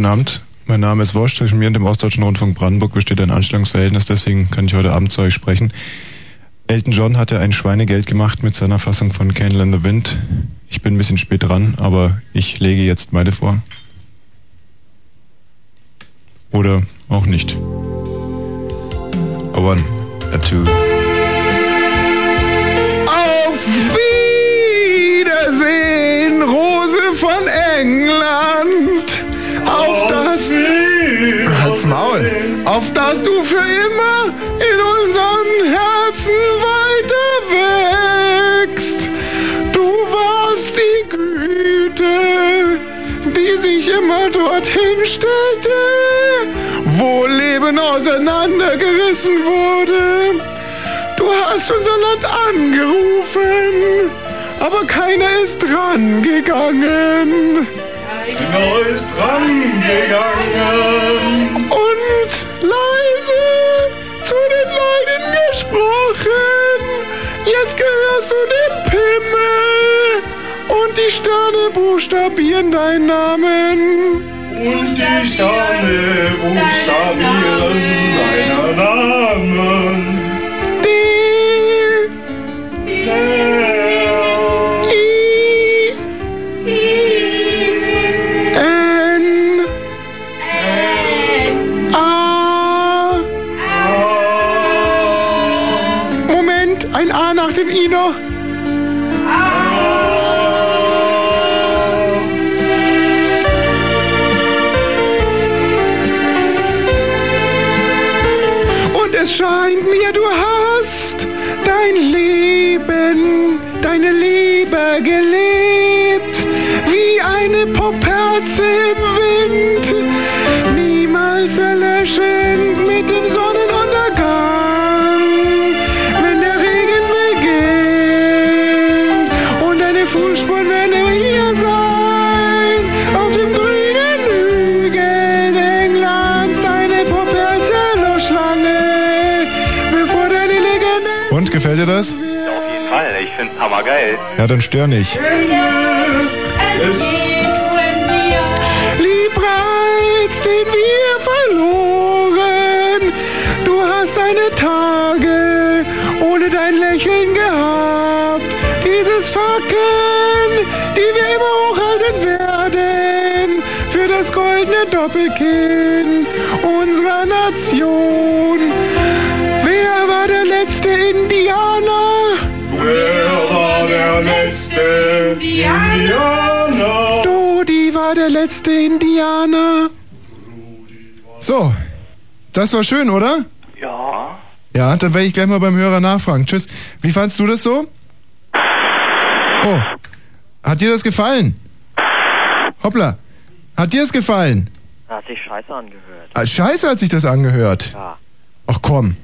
guten Abend. Mein Name ist Wosch. Zwischen mir und dem Ostdeutschen Rundfunk Brandenburg besteht ein Anstellungsverhältnis, deswegen kann ich heute Abend zu euch sprechen. Elton John hatte ein Schweinegeld gemacht mit seiner Fassung von Candle in the Wind. Ich bin ein bisschen spät dran, aber ich lege jetzt meine vor. Oder auch nicht. A one, a two. Auf Wiedersehen, Rose von England. Auf das. Halt's Maul. Auf das du für immer in unseren Herzen weiter wächst. Du warst die Güte, die sich immer dorthin stellte, wo Leben auseinandergerissen wurde. Du hast unser Land angerufen, aber keiner ist dran Keiner ist rangegangen. Und leise zu den Leiden gesprochen, jetzt gehörst du dem Pimmel und die Sterne buchstabieren deinen Namen. Und die Sterne buchstabieren deiner Namen. Es scheint mir, du hast dein Leben, deine Liebe gelebt, wie eine Popperze im Wind, Dir das? Auf jeden Fall, ich find's hammergeil. Ja, dann stör nicht. Liebreiz, den wir verloren. Du hast deine Tage ohne dein Lächeln gehabt. Dieses Fackeln, die wir immer hochhalten werden. Für das goldene Doppelkinn unserer Nation. Wer war der letzte Indianer? Wer war der letzte Indianer? Dodi war der letzte Indianer. So, das war schön, oder? Ja. Ja, dann werde ich gleich mal beim Hörer nachfragen. Tschüss. Wie fandst du das so? Oh, hat dir das gefallen? Hoppla, hat dir das gefallen? Hat sich scheiße angehört. Ah, Scheiße hat sich das angehört. Ja, Ach komm,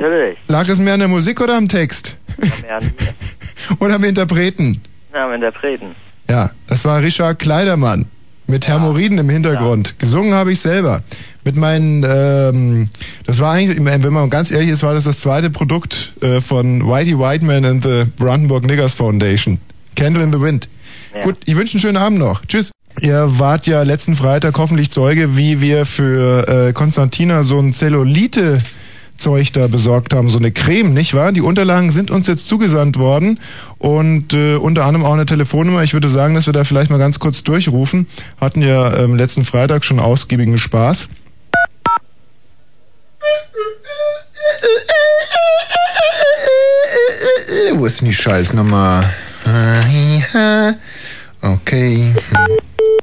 natürlich. lag es mehr an der Musik oder am Text? Mehr an mir. Oder am Interpreten? Ja, am Interpreten. Ja, das war Richard Kleidermann mit Hämorrhoiden im Hintergrund. Gesungen habe ich selber. Mit meinen, ähm, das war eigentlich, wenn man ganz ehrlich ist, war das das zweite Produkt äh, von Whitey Whiteman and the Brandenburg Niggers Foundation. Candle in the Wind. Ja. Gut, ich wünsche einen schönen Abend noch. Tschüss. Ihr wart ja letzten Freitag hoffentlich Zeuge, wie wir für äh, Konstantina so ein Zellulite Zeug da besorgt haben, so eine Creme, nicht wahr? Die Unterlagen sind uns jetzt zugesandt worden und äh, unter anderem auch eine Telefonnummer. Ich würde sagen, dass wir da vielleicht mal ganz kurz durchrufen. Hatten ja ähm, letzten Freitag schon ausgiebigen Spaß. Wo ist denn die Scheißnummer? Okay.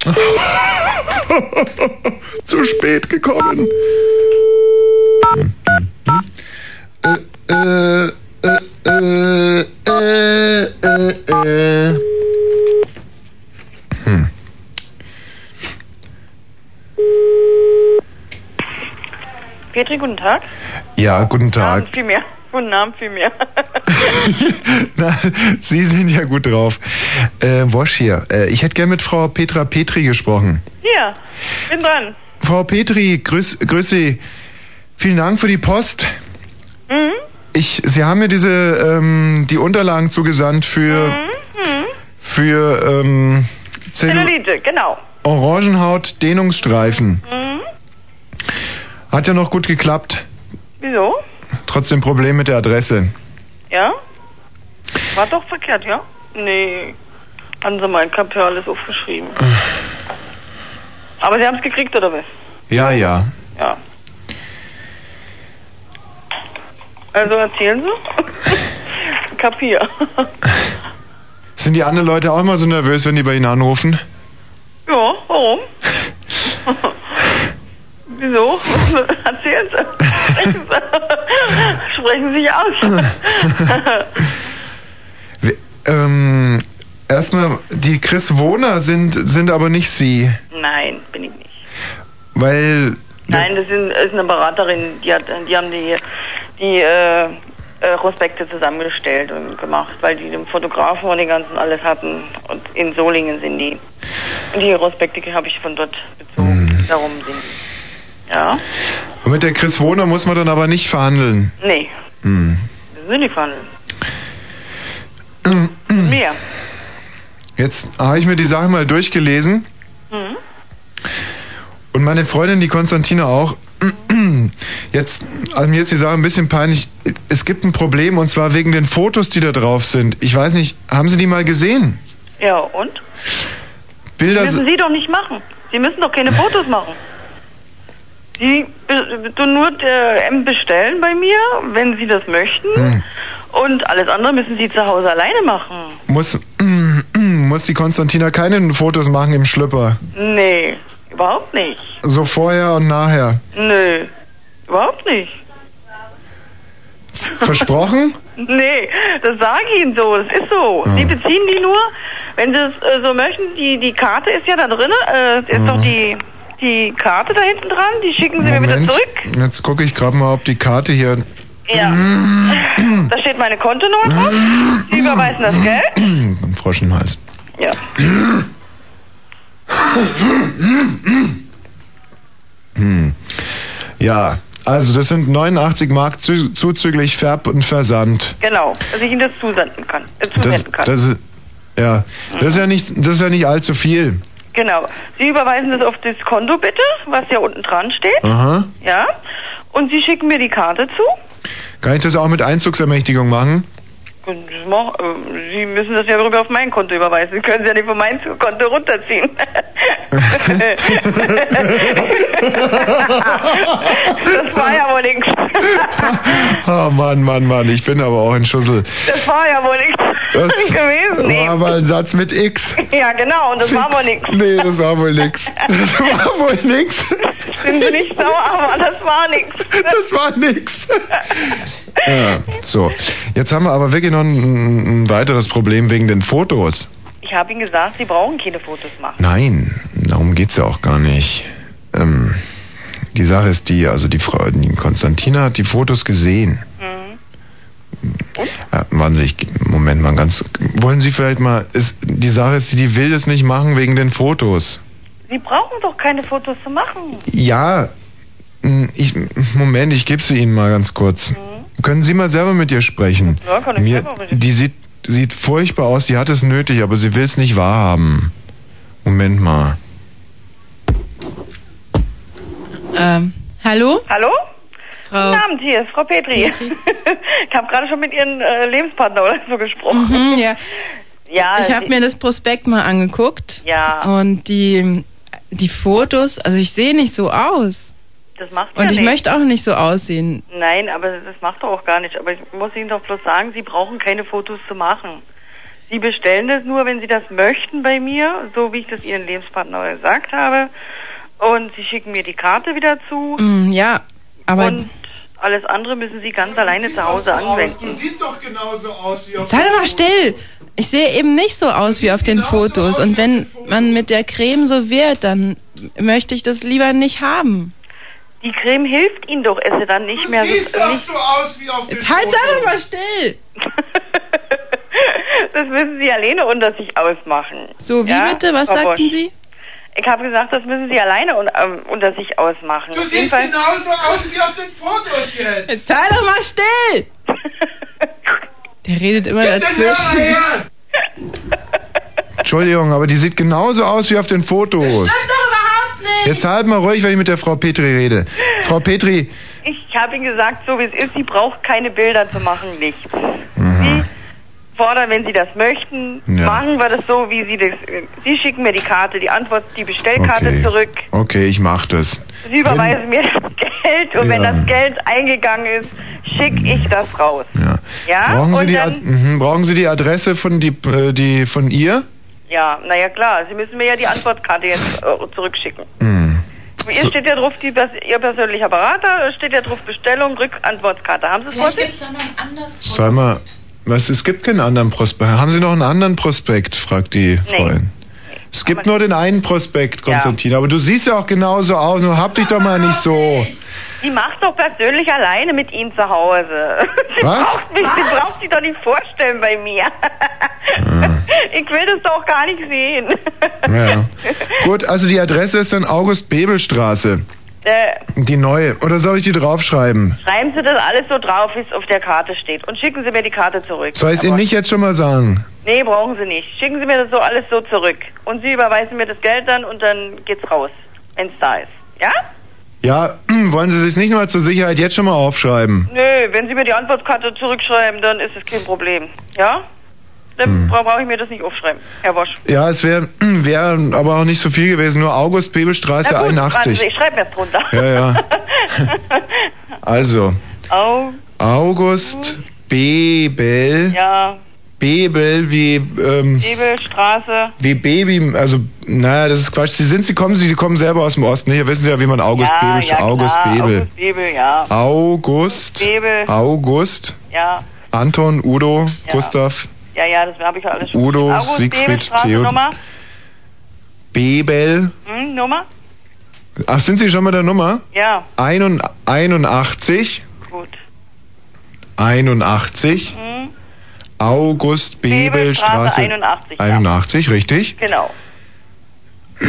Zu spät gekommen. Äh, äh, äh, äh, äh. Hm. Petri, guten Tag. Ja, guten Tag. Abend vielmehr. Guten Abend vielmehr. Na, Sie sind ja gut drauf. Äh, Wosch hier. Äh, ich hätte gern mit Frau Petra Petri gesprochen. Hier, bin dran. Frau Petri, grüß, grüß Sie. Vielen Dank für die Post. Mhm. Ich, Sie haben mir diese, ähm, die Unterlagen zugesandt für, Mhm. für, ähm, Zellu Zellulite, genau. Orangenhaut Dehnungsstreifen. Mhm. Hat ja noch gut geklappt. Wieso? Trotzdem Problem mit der Adresse. Ja? War doch verkehrt, ja? Nee. Haben Sie mal, ich hab ja alles aufgeschrieben. Aber Sie haben es gekriegt, oder was? Ja, ja. Ja. Also erzählen Sie. Kapier. Sind die anderen Leute auch immer so nervös, wenn die bei Ihnen anrufen? Ja, warum? Wieso? Erzählen Sie. Sprechen Sie. Sich aus. Ähm, erstmal, die Chris Wohner sind, sind aber nicht Sie. Nein, bin ich nicht. Weil. Nein, das sind, ist eine Beraterin, die, hat, die haben die, die äh, äh, Prospekte zusammengestellt und gemacht, weil die den Fotografen und den ganzen alles hatten. Und in Solingen sind die. Und die Prospekte habe ich von dort bezogen. Darum sind die. Ja? Und mit der Chris Wohner muss man dann aber nicht verhandeln. Nee, Hm. das sind die verhandeln. Mm. Mehr. Jetzt habe ich mir die Sache mal durchgelesen. Mhm. Und meine Freundin, die Konstantina auch. Jetzt, also mir ist die Sache ein bisschen peinlich. Es gibt ein Problem und zwar wegen den Fotos, die da drauf sind. Ich weiß nicht, haben Sie die mal gesehen? Ja, und? Bilder. müssen Sie doch nicht machen. Sie müssen doch keine Fotos machen. Sie tun nur äh, M bestellen bei mir, wenn Sie das möchten. Hm. Und alles andere müssen Sie zu Hause alleine machen. Muss, muss die Konstantina keine Fotos machen im Schlüpper. Nee, überhaupt nicht. So vorher und nachher. Nö, überhaupt nicht. Versprochen? Nee, das sage ich Ihnen so, das ist so. Ah. Sie beziehen die nur, wenn Sie es äh, so möchten, die, die Karte ist ja da drin, äh, es ist doch die, die Karte da hinten dran, die schicken Sie mir wieder Moment. zurück. Jetzt gucke ich gerade mal, ob die Karte hier. Ja. Da steht meine Kontonummer drauf. Sie überweisen das Geld. Ein Frosch im Hals. Ja. Hm. Ja, also das sind 89 Mark zu, zuzüglich Färb und Versand. Genau, dass ich Ihnen das zusenden kann. Äh, Das, zusenden kann. das ist ja, das ist ja nicht, das ist ja nicht allzu viel. genau. Sie überweisen das auf das Konto bitte, was ja unten dran steht. Aha. Ja. Und Sie schicken mir die Karte zu. Kann ich das auch mit Einzugsermächtigung machen? Sie müssen das ja rüber auf mein Konto überweisen. Sie können es ja nicht von meinem Konto runterziehen. das war ja wohl nichts. Oh Mann, Mann, Mann, ich bin aber auch ein Schussel. Das war ja wohl nichts Das gewesen. Nee. war mal ein Satz mit X. Ja, genau. Und das war wohl nichts. Nee, das war wohl nix. Das war wohl nix. Sind Sie nicht sauer, aber das war nichts. Das war nix. Ja, so. Jetzt haben wir aber wirklich noch ein, ein weiteres Problem wegen den Fotos. Ich habe Ihnen gesagt, Sie brauchen keine Fotos machen. Nein, darum geht's ja auch gar nicht. Ähm, die Sache ist die, also die Frau, die Konstantina hat die Fotos gesehen. Ja, warten Sie, ich, Moment mal ganz. Wollen Sie vielleicht mal, ist, die Sache ist, die, die will das nicht machen wegen den Fotos. Sie brauchen doch keine Fotos zu machen. Ja, ich, Moment, ich gebe sie Ihnen mal ganz kurz. Können Sie mal selber mit ihr sprechen? Ja, kann ich Mir, selber mit ihr Die sieht, sieht furchtbar aus, die hat es nötig, aber sie will es nicht wahrhaben. Moment mal. Ähm, hallo? Hallo? Frau. Guten Abend, hier ist Frau Petri. ich habe gerade schon mit Ihren äh, Lebenspartner oder so gesprochen. Mhm, ja. Ja, Ich habe Sie- mir das Prospekt mal angeguckt. Ja. Und die, die Fotos, also ich sehe nicht so aus. Das macht Und ja ich nichts. möchte auch nicht so aussehen. Nein, aber das macht doch auch gar nicht. Aber ich muss Ihnen doch bloß sagen, Sie brauchen keine Fotos zu machen. Sie bestellen das nur, wenn Sie das möchten bei mir, so wie ich das Ihren Lebenspartner gesagt habe. Und Sie schicken mir die Karte wieder zu. Mm, ja, aber Und alles andere müssen Sie ganz alleine zu Hause anwenden. siehst doch genauso aus wie auf sei doch mal still. Ich sehe eben nicht so aus wie auf den Fotos. Und wenn man mit der Creme so wird, dann möchte ich das lieber nicht haben. Die Creme hilft Ihnen doch, es dann nicht mehr so. Nicht, aus wie auf Jetzt halt, doch mal still. das müssen Sie alleine unter sich ausmachen. So, wie Ja, bitte? Was Frau sagten Bosch? Sie? Ich habe gesagt, das müssen Sie alleine un ähm, unter sich ausmachen. Du siehst Fall- genauso aus wie auf den Fotos jetzt. Jetzt sei doch mal still. Der redet immer dazwischen. Entschuldigung, aber die sieht genauso aus wie auf den Fotos. Stimmt doch. Jetzt halt mal ruhig, wenn ich mit der Frau Petri rede. Frau Petri, Ich habe Ihnen gesagt, so wie es ist, sie braucht keine Bilder zu machen, nichts. Mhm. Sie fordern, wenn Sie das möchten, Ja. machen wir das so, wie Sie das. Sie schicken mir die Karte, die Antwort, die Bestellkarte Okay. zurück. okay, ich mach das. Sie überweisen mir das Geld und wenn Ja. das Geld eingegangen ist, schicke ich das raus. Ja. Brauchen, Sie und die, dann- mhm. Brauchen Sie die Adresse von, die, äh, die, von ihr? Ja, naja klar, Sie müssen mir ja die Antwortkarte jetzt äh, zurückschicken. Mhm. Hier steht ja drauf, die, Ihr persönlicher Berater, steht ja drauf Bestellung, Rückantwortkarte. Haben Sie es vor Vielleicht sich? gibt's doch noch ein anderes Sag mal, was, es gibt keinen anderen Prospekt. Haben Sie noch einen anderen Prospekt, fragt die Nee. Freundin. Es gibt nur den einen Prospekt, Konstantin. Aber du siehst ja auch genauso aus. Nur hab dich doch mal nicht so. Die macht doch persönlich alleine mit Ihnen zu Hause. Sie Was? braucht mich, sie braucht sich doch nicht vorstellen bei mir. Ich will das doch gar nicht sehen. Ja. Gut, also die Adresse ist dann August-Bebel-Straße. Äh, Die neue. Oder soll ich die draufschreiben? schreiben Sie das alles so drauf, wie es auf der Karte steht. Und schicken Sie mir die Karte zurück. Soll ich es Ihnen Aber- nicht jetzt schon mal sagen? Nee, brauchen Sie nicht. Schicken Sie mir das so alles so zurück. Und Sie überweisen mir das Geld dann und dann geht's raus, wenn's da ist. Ja? Ja, wollen Sie sich nicht mal zur Sicherheit jetzt schon mal aufschreiben? Nö, wenn Sie mir die Antwortkarte zurückschreiben, dann ist es kein Problem. Ja? Dann Hm. bra- brauche ich mir das nicht aufschreiben, Herr Wosch. Ja, es wäre wär aber auch nicht so viel gewesen. Nur August-Bebel-Straße Na gut, warten 81. Sie, ich schreibe mir drunter. Ja, ja. Also, Au, August Bebel. ja, Bebel wie, ähm, Ebelstraße. wie Baby, also, naja, das ist Quatsch. Sie sind, Sie kommen, Sie kommen selber aus dem Osten. Hier wissen Sie ja, wie man August ja, Bebel, ja, August klar, Bebel. August Bebel, ja. August, Bebel. August, Ja, Anton, Udo, Ja. Gustav, ja, ja, das habe ich ja alles schon Udo. August Siegfried, Bebel, Straße, Theo- Nummer. Bebel. Hm, Nummer? Ach, sind Sie schon bei der Nummer? Ja, Einund- 81, gut. 81, Hm, August Bebel, Bebelstraße Straße 81, ja. 81, richtig? genau. gut.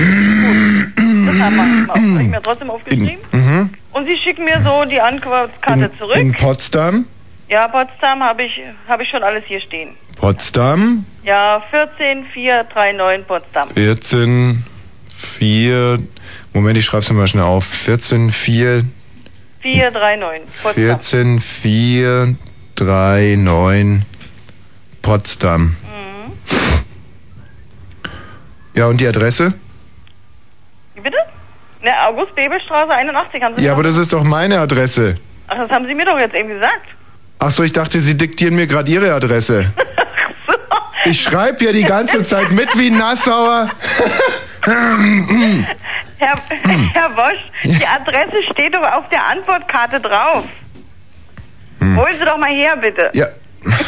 Das haben wir. Habe ich mir trotzdem aufgeschrieben. Mhm. Und Sie schicken mir so die Antwortkarte In, zurück. in Potsdam, Ja, Potsdam habe ich, hab ich schon alles hier stehen. Potsdam, Ja, 14439 Potsdam. 14, 4, Moment, ich schreib's mir mal schnell auf. 14, 4, 439 Potsdam. 14, 4, 3, 9, Potsdam. Mhm. Ja, und die Adresse? Wie bitte? Ne, August-Bebel-Straße 81 haben Sie Ja, aber das ist doch meine Adresse. Ach, das haben Sie mir doch jetzt eben gesagt. Ach so, ich dachte, Sie diktieren mir gerade Ihre Adresse. Ich schreibe ja die ganze Zeit mit wie ein Nassauer. Herr, Hm. Herr Wosch, die Adresse steht doch auf der Antwortkarte drauf. Holen Sie doch mal her, bitte. Hm. Ja,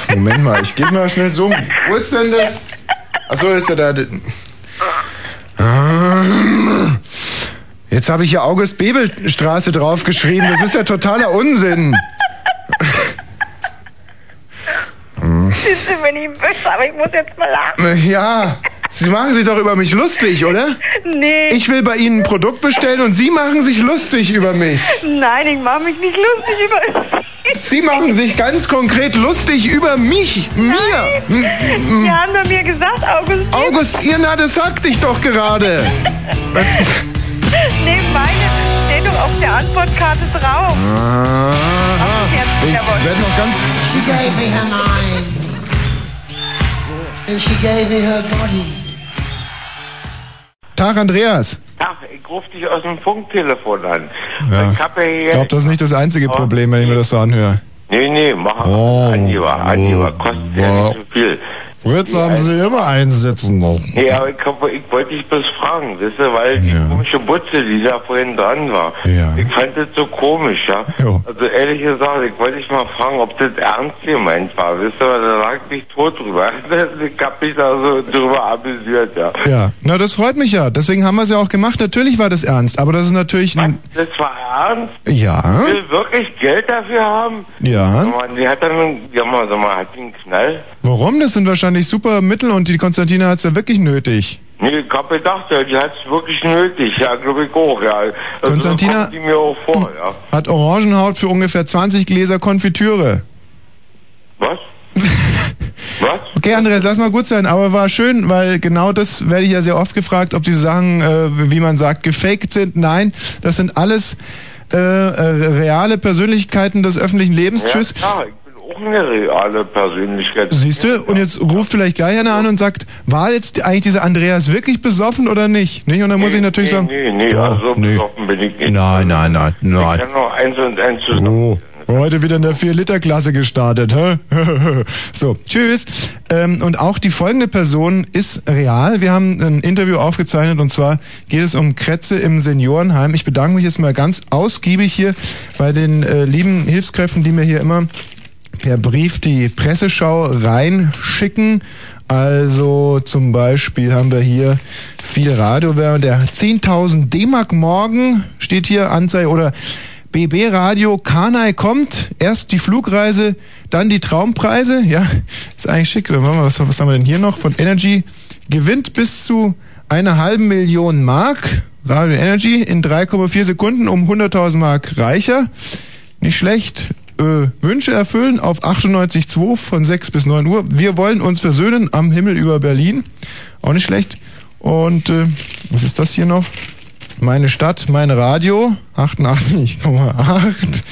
Moment mal, ich geh's mal schnell so. Wo ist denn das? Achso, ist ja da. Jetzt habe ich hier August-Bebel-Straße draufgeschrieben. Das ist ja totaler Unsinn. Sie sind mir nicht böse, aber ich muss jetzt mal lachen. Ja, Sie machen sich doch über mich lustig, oder? Nee, Ich will bei Ihnen ein Produkt bestellen und Sie machen sich lustig über mich. nein, ich mache mich nicht lustig über Sie machen sich ganz konkret lustig über mich, mir. Sie haben doch mir gesagt, August, August, ihr, na, das sagte ich doch gerade. nee, meine steht doch auf der Antwortkarte drauf. Jetzt, Ich werde noch ganz. She gave me her mind. And she gave me her body. Tag, Andreas. Ach, ich rufe dich aus dem Funktelefon an. Ja. Ich ja Ich glaube, das ist nicht das einzige Problem, wenn ich mir das so anhöre. Nee, nee, mach Oh. Angeber, Angeber, kostet ja Oh. nicht so viel. Fritz, haben Sie immer einsitzen noch. Nee, aber ich, ich wollte dich bloß fragen, wisst ihr, weil die Ja. komische Butze, die da vorhin dran war, Ja. ich fand das so komisch, ja. Jo. Also ehrlich gesagt, ich wollte dich mal fragen, ob das ernst gemeint war, wisst ihr, weil da lag ich tot drüber. Ich hab mich da so drüber amüsiert, ja. Ja, na, das freut mich ja. Deswegen haben wir es ja auch gemacht. Natürlich war das ernst, aber das ist natürlich ein. Das war ernst? Ja, Will wirklich Geld dafür haben? ja. Mal, Die hat dann, ja mal, sag mal, hat einen Knall? Warum? Das sind wahrscheinlich super Mittel und die Konstantina hat es ja wirklich nötig. Nee, ich hab gedacht, die hat's wirklich nötig, ja, glaube ich auch, ja. Also, Konstantina- die mir auch vor, ja. Hat Orangenhaut für ungefähr 20 Gläser Konfitüre. Was? Was? Okay, Andreas, lass mal gut sein, aber war schön, weil genau das werde ich ja sehr oft gefragt, ob diese Sachen, äh, wie man sagt, gefaked sind. Nein, das sind alles äh, äh, reale Persönlichkeiten des öffentlichen Lebens. Ja, Tschüss. klar, auch eine reale Persönlichkeit. Siehst du? Und jetzt ruft vielleicht gleich einer an und sagt, war jetzt eigentlich dieser Andreas wirklich besoffen oder nicht? nicht? Und dann muss ich natürlich nee, sagen, Nee, nee, Ja, also nee. besoffen bin ich nicht. nein, nein, nein, Ich nein. kann noch eins und eins zusammen. Oh, heute wieder in der 4-Liter-Klasse gestartet, so, tschüss. Ähm, und auch die folgende Person ist real. Wir haben ein Interview aufgezeichnet und zwar geht es um Krätze im Seniorenheim. Ich bedanke mich jetzt mal ganz ausgiebig hier bei den äh, lieben Hilfskräften, die mir hier immer per Brief die Presseschau reinschicken. Also zum Beispiel haben wir hier viel Radiowerbung. Der 10.000 D-Mark morgen steht hier Anzeige oder BB Radio Kanai kommt. Erst die Flugreise, dann die Traumpreise. Ja, ist eigentlich schick. Was, was haben wir denn hier noch? Von Energy gewinnt bis zu einer halben Million Mark. Radio Energy in 3,4 Sekunden um 100.000 Mark reicher. Nicht schlecht. Äh, Wünsche erfüllen auf 98.2 von 6 bis 9 Uhr. Wir wollen uns versöhnen am Himmel über Berlin. Auch nicht schlecht. Und äh, was ist das hier noch? Meine Stadt, mein Radio, 88,8.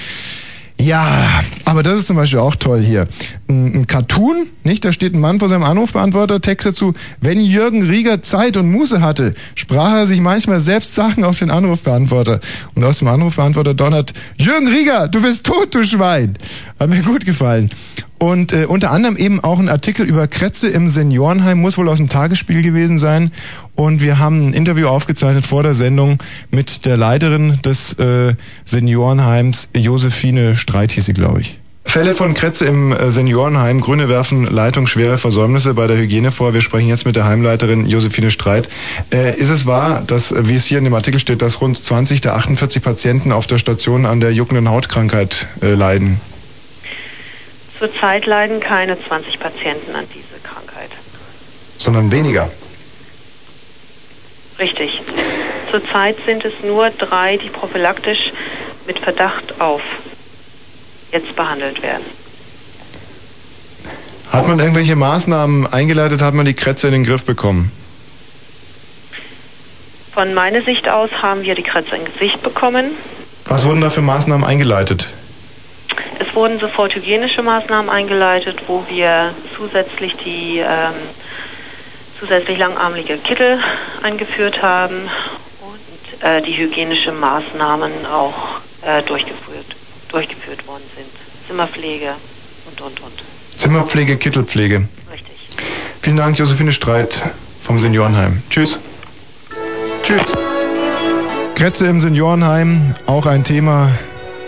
Ja, aber das ist zum Beispiel auch toll hier. Ein, Cartoon, nicht? Da steht ein Mann vor seinem Anrufbeantworter, Text dazu, wenn Jürgen Rieger Zeit und Muße hatte, sprach er sich manchmal selbst Sachen auf den Anrufbeantworter. Und aus dem Anrufbeantworter donnert, Jürgen Rieger, du bist tot, du Schwein. Hat mir gut gefallen. Und äh, unter anderem eben auch ein Artikel über Krätze im Seniorenheim, muss wohl aus dem Tagesspiel gewesen sein. Und wir haben ein Interview aufgezeichnet vor der Sendung mit der Leiterin des äh, Seniorenheims, Josephine Streit hieß sie, glaube ich. Fälle von Krätze im äh, Seniorenheim. Grüne werfen leitungsschwere Versäumnisse bei der Hygiene vor. Wir sprechen jetzt mit der Heimleiterin Josephine Streit. Äh, ist es wahr, dass, äh, wie es hier in dem Artikel steht, dass rund 20 der 48 Patienten auf der Station an der juckenden Hautkrankheit äh, leiden? Zurzeit leiden keine 20 Patienten an dieser Krankheit. Sondern weniger. Richtig. Zurzeit sind es nur drei, die prophylaktisch mit Verdacht auf jetzt behandelt werden. Hat man irgendwelche Maßnahmen eingeleitet, hat man die Krätze in den Griff bekommen? Von meiner Sicht aus haben wir die Kratzer im Gesicht bekommen. Was wurden da für Maßnahmen eingeleitet? Es wurden sofort hygienische Maßnahmen eingeleitet, wo wir zusätzlich die ähm, zusätzlich langarmige Kittel eingeführt haben und äh, die hygienische Maßnahmen auch äh, durchgeführt, durchgeführt worden sind. Zimmerpflege und und und. Zimmerpflege, Kittelpflege. Richtig. Vielen Dank, Josephine Streit vom Seniorenheim. Tschüss. Tschüss. Krätze im Seniorenheim, auch ein Thema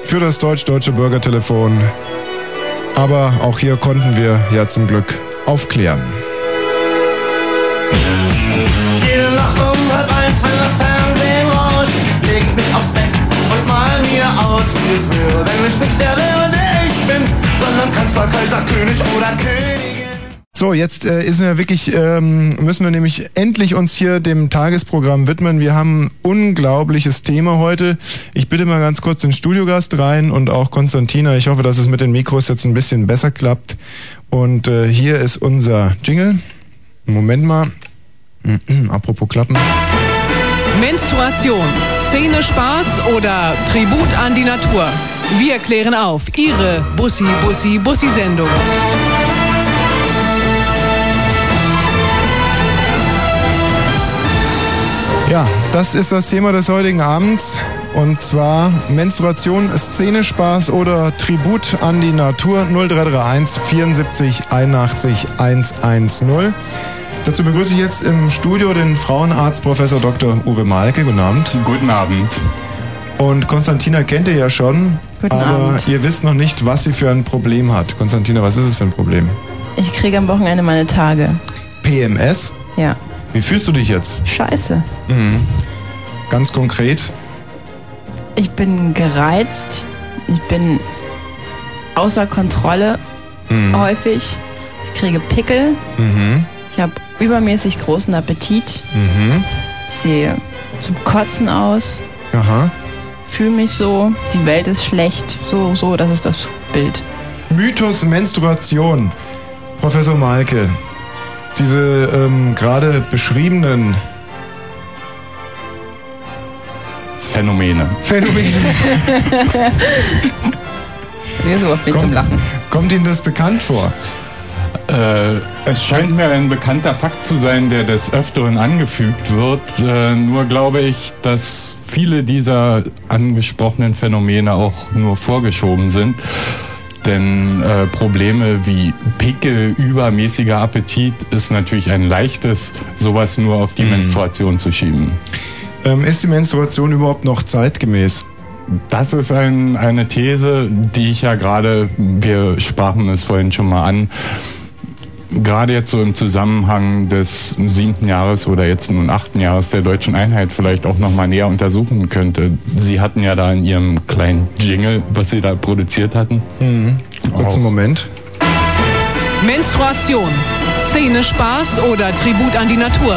für das deutsch-deutsche Bürgertelefon. Aber auch hier konnten wir ja zum Glück aufklären. Jede Nacht um halb eins, wenn das Fernsehen rauscht, leg ich mich aufs Bett und mal mir aus, wie es wäre, wenn ich nicht der wäre, der ich bin, sondern Kanzler, Kaiser, König oder Königin. So, jetzt äh, ist ja wirklich, ähm, müssen wir nämlich endlich uns hier dem Tagesprogramm widmen. Wir haben ein unglaubliches Thema heute. Ich bitte mal ganz kurz den Studiogast rein und auch Konstantina. Ich hoffe, dass es mit den Mikros jetzt ein bisschen besser klappt. Und äh, hier ist unser Jingle. Moment mal. Apropos Klappen. Menstruation, Szene Spaß oder Tribut an die Natur? Wir klären auf. Ihre Bussi Bussi Bussi Sendung. Ja, das ist das Thema des heutigen Abends. Und zwar Menstruation, Szenespaß oder Tribut an die Natur 0331 74 81 110. Dazu begrüße ich jetzt im Studio den Frauenarzt Professor Dr. Uwe Malke. Guten Abend. Guten Abend. Und Konstantina kennt ihr ja schon, Guten aber Abend. ihr wisst noch nicht, was sie für ein Problem hat. Konstantina, was ist es für ein Problem? Ich kriege am Wochenende meine Tage. PMS? Ja. Wie fühlst du dich jetzt? Scheiße. Mhm. Ganz konkret. Ich bin gereizt. Ich bin außer Kontrolle Mhm. häufig. Ich kriege Pickel. Mhm. Ich habe übermäßig großen Appetit. Mhm. Ich sehe zum Kotzen aus. Aha. Fühle mich so. Die Welt ist schlecht. So, so, das ist das Bild. Mythos Menstruation. Professor Malke, diese ähm, gerade beschriebenen Phänomene. Phänomene. Mir so viel zum Lachen. Kommt Ihnen das bekannt vor? Äh, es scheint mir ein bekannter Fakt zu sein, der des Öfteren angefügt wird. Äh, nur glaube ich, dass viele dieser angesprochenen Phänomene auch nur vorgeschoben sind. Denn äh, Probleme wie Pickel, übermäßiger Appetit ist natürlich ein leichtes, sowas nur auf die Menstruation zu schieben. Ähm, ist die Menstruation überhaupt noch zeitgemäß? Das ist ein, eine These, die ich ja gerade, wir sprachen es vorhin schon mal an, gerade jetzt so im Zusammenhang des siebten Jahres oder jetzt nun achten Jahres der deutschen Einheit vielleicht auch nochmal näher untersuchen könnte. Sie hatten ja da in Ihrem kleinen Jingle, was Sie da produziert hatten. Mhm. Kurzen Moment. Menstruation. Szene Spaß oder Tribut an die Natur?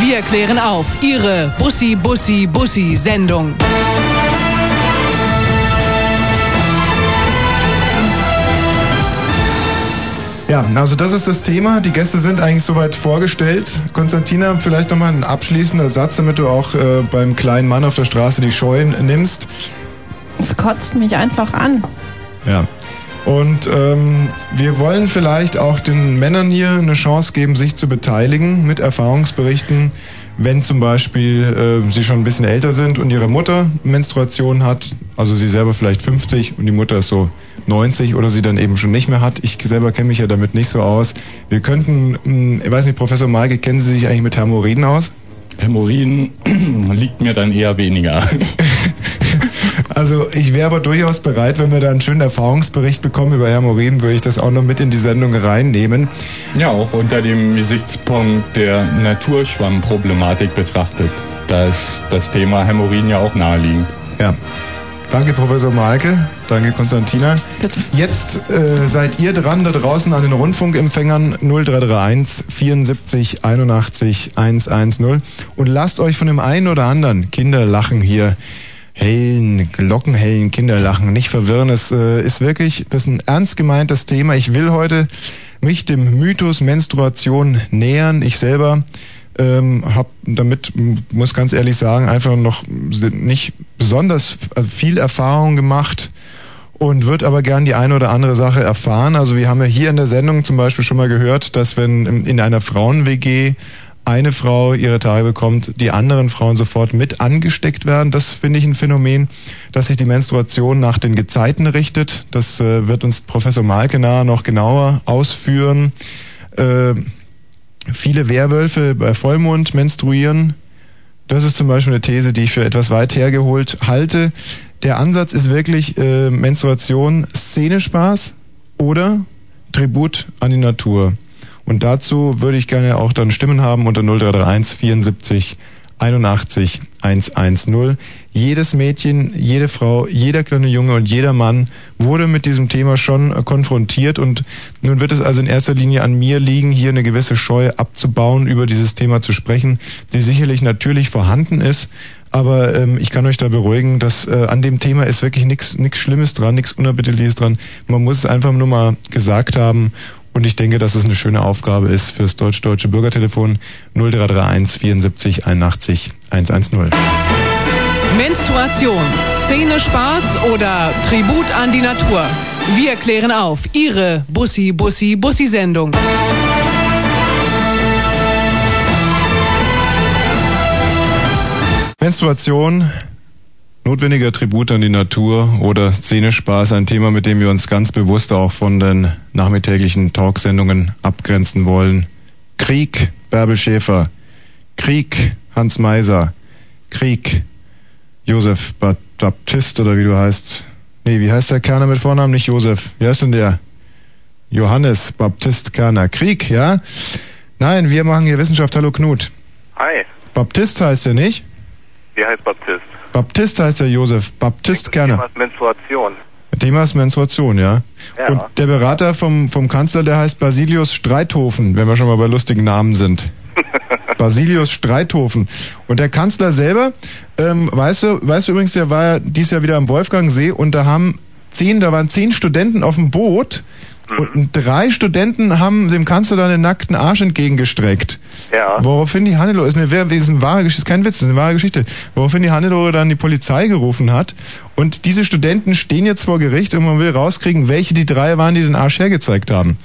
Wir klären auf. Ihre Bussi Bussi Bussi Sendung. Ja, also das ist das Thema. Die Gäste sind eigentlich soweit vorgestellt. Konstantina, vielleicht nochmal ein abschließender Satz, damit du auch äh, beim kleinen Mann auf der Straße die Scheuen nimmst. Es kotzt mich einfach an. Ja. Und ähm, wir wollen vielleicht auch den Männern hier eine Chance geben, sich zu beteiligen mit Erfahrungsberichten, wenn zum Beispiel äh, sie schon ein bisschen älter sind und ihre Mutter Menstruation hat, also sie selber vielleicht 50 und die Mutter ist so 90 oder sie dann eben schon nicht mehr hat. Ich selber kenne mich ja damit nicht so aus. Wir könnten, mh, ich weiß nicht, Professor Malke, kennen Sie sich eigentlich mit Hämorrhoiden aus? Hämorrhoiden liegt mir dann eher weniger. Also ich wäre aber durchaus bereit, wenn wir da einen schönen Erfahrungsbericht bekommen über Hämorrhoiden, würde ich das auch noch mit in die Sendung reinnehmen. Ja, auch unter dem Gesichtspunkt der Naturschwammproblematik betrachtet. Da ist das Thema Hämorrhoiden ja auch naheliegend. Ja. Danke, Professor Malke. Danke, Konstantina. Jetzt äh, seid ihr dran da draußen an den Rundfunkempfängern 0331 74 81 110 und lasst euch von dem einen oder anderen Kinderlachen hier hellen, glockenhellen Kinderlachen nicht verwirren. Es äh, ist wirklich, das ist ein ernst gemeintes Thema. Ich will heute mich dem Mythos Menstruation nähern. Ich selber ähm, habe damit, muss ganz ehrlich sagen, einfach noch nicht besonders viel Erfahrung gemacht und wird aber gern die eine oder andere Sache erfahren. Also wir haben ja hier in der Sendung zum Beispiel schon mal gehört, dass wenn in einer Frauen-WG eine Frau ihre Tage bekommt, die anderen Frauen sofort mit angesteckt werden. Das finde ich ein Phänomen, dass sich die Menstruation nach den Gezeiten richtet. Das äh, wird uns Professor Malke noch genauer ausführen. Äh, viele Werwölfe bei Vollmond menstruieren. Das ist zum Beispiel eine These, die ich für etwas weit hergeholt halte. Der Ansatz ist wirklich äh, Menstruation, Szenespaß oder Tribut an die Natur. Und dazu würde ich gerne auch dann Stimmen haben unter 0331 74 81 110. Jedes Mädchen, jede Frau, jeder kleine Junge und jeder Mann wurde mit diesem Thema schon konfrontiert und nun wird es also in erster Linie an mir liegen, hier eine gewisse Scheu abzubauen, über dieses Thema zu sprechen, die sicherlich natürlich vorhanden ist, aber ähm, ich kann euch da beruhigen, dass äh, an dem Thema ist wirklich nichts nichts Schlimmes dran, nichts Unappetitliches dran. Man muss es einfach nur mal gesagt haben und ich denke, dass es eine schöne Aufgabe ist fürs deutsch-deutsche Bürgertelefon 0331 74 81 110. Menstruation. Szene Spaß oder Tribut an die Natur? Wir klären auf. Ihre Bussi Bussi Bussi Sendung. Menstruation, notwendiger Tribut an die Natur oder Szenespaß, ein Thema, mit dem wir uns ganz bewusst auch von den nachmittäglichen Talksendungen abgrenzen wollen. Krieg, Bärbel Schäfer. Krieg, Hans Meiser. Krieg, Josef Ba- Baptist oder wie du heißt. Nee, wie heißt der Kerner mit Vornamen? Nicht Josef. Wie heißt denn der? Johannes Baptist Kerner. Krieg, ja? Nein, wir machen hier Wissenschaft. Hallo Knut. Hi, Baptist heißt er nicht? wie heißt Baptist? Baptist heißt der Josef. Baptist Kerner. Was Menstruation? Thema ist Menstruation, ja. Ja. Und der Berater vom, vom Kanzler, der heißt Basilius Streithofen, wenn wir schon mal bei lustigen Namen sind. Basilius Streithofen. Und der Kanzler selber, ähm, weißt du, weißt du übrigens, der war ja dieses Jahr wieder am Wolfgangsee und da haben zehn, da waren zehn Studenten auf dem Boot Und drei Studenten haben dem Kanzler dann den nackten Arsch entgegengestreckt. Ja. Woraufhin die Hannelore, ist eine, wer- ist eine wahre Geschichte, ist kein Witz, ist eine wahre Geschichte. Woraufhin die Hannelore dann die Polizei gerufen hat. Und diese Studenten stehen jetzt vor Gericht und man will rauskriegen, welche die drei waren, die den Arsch hergezeigt haben.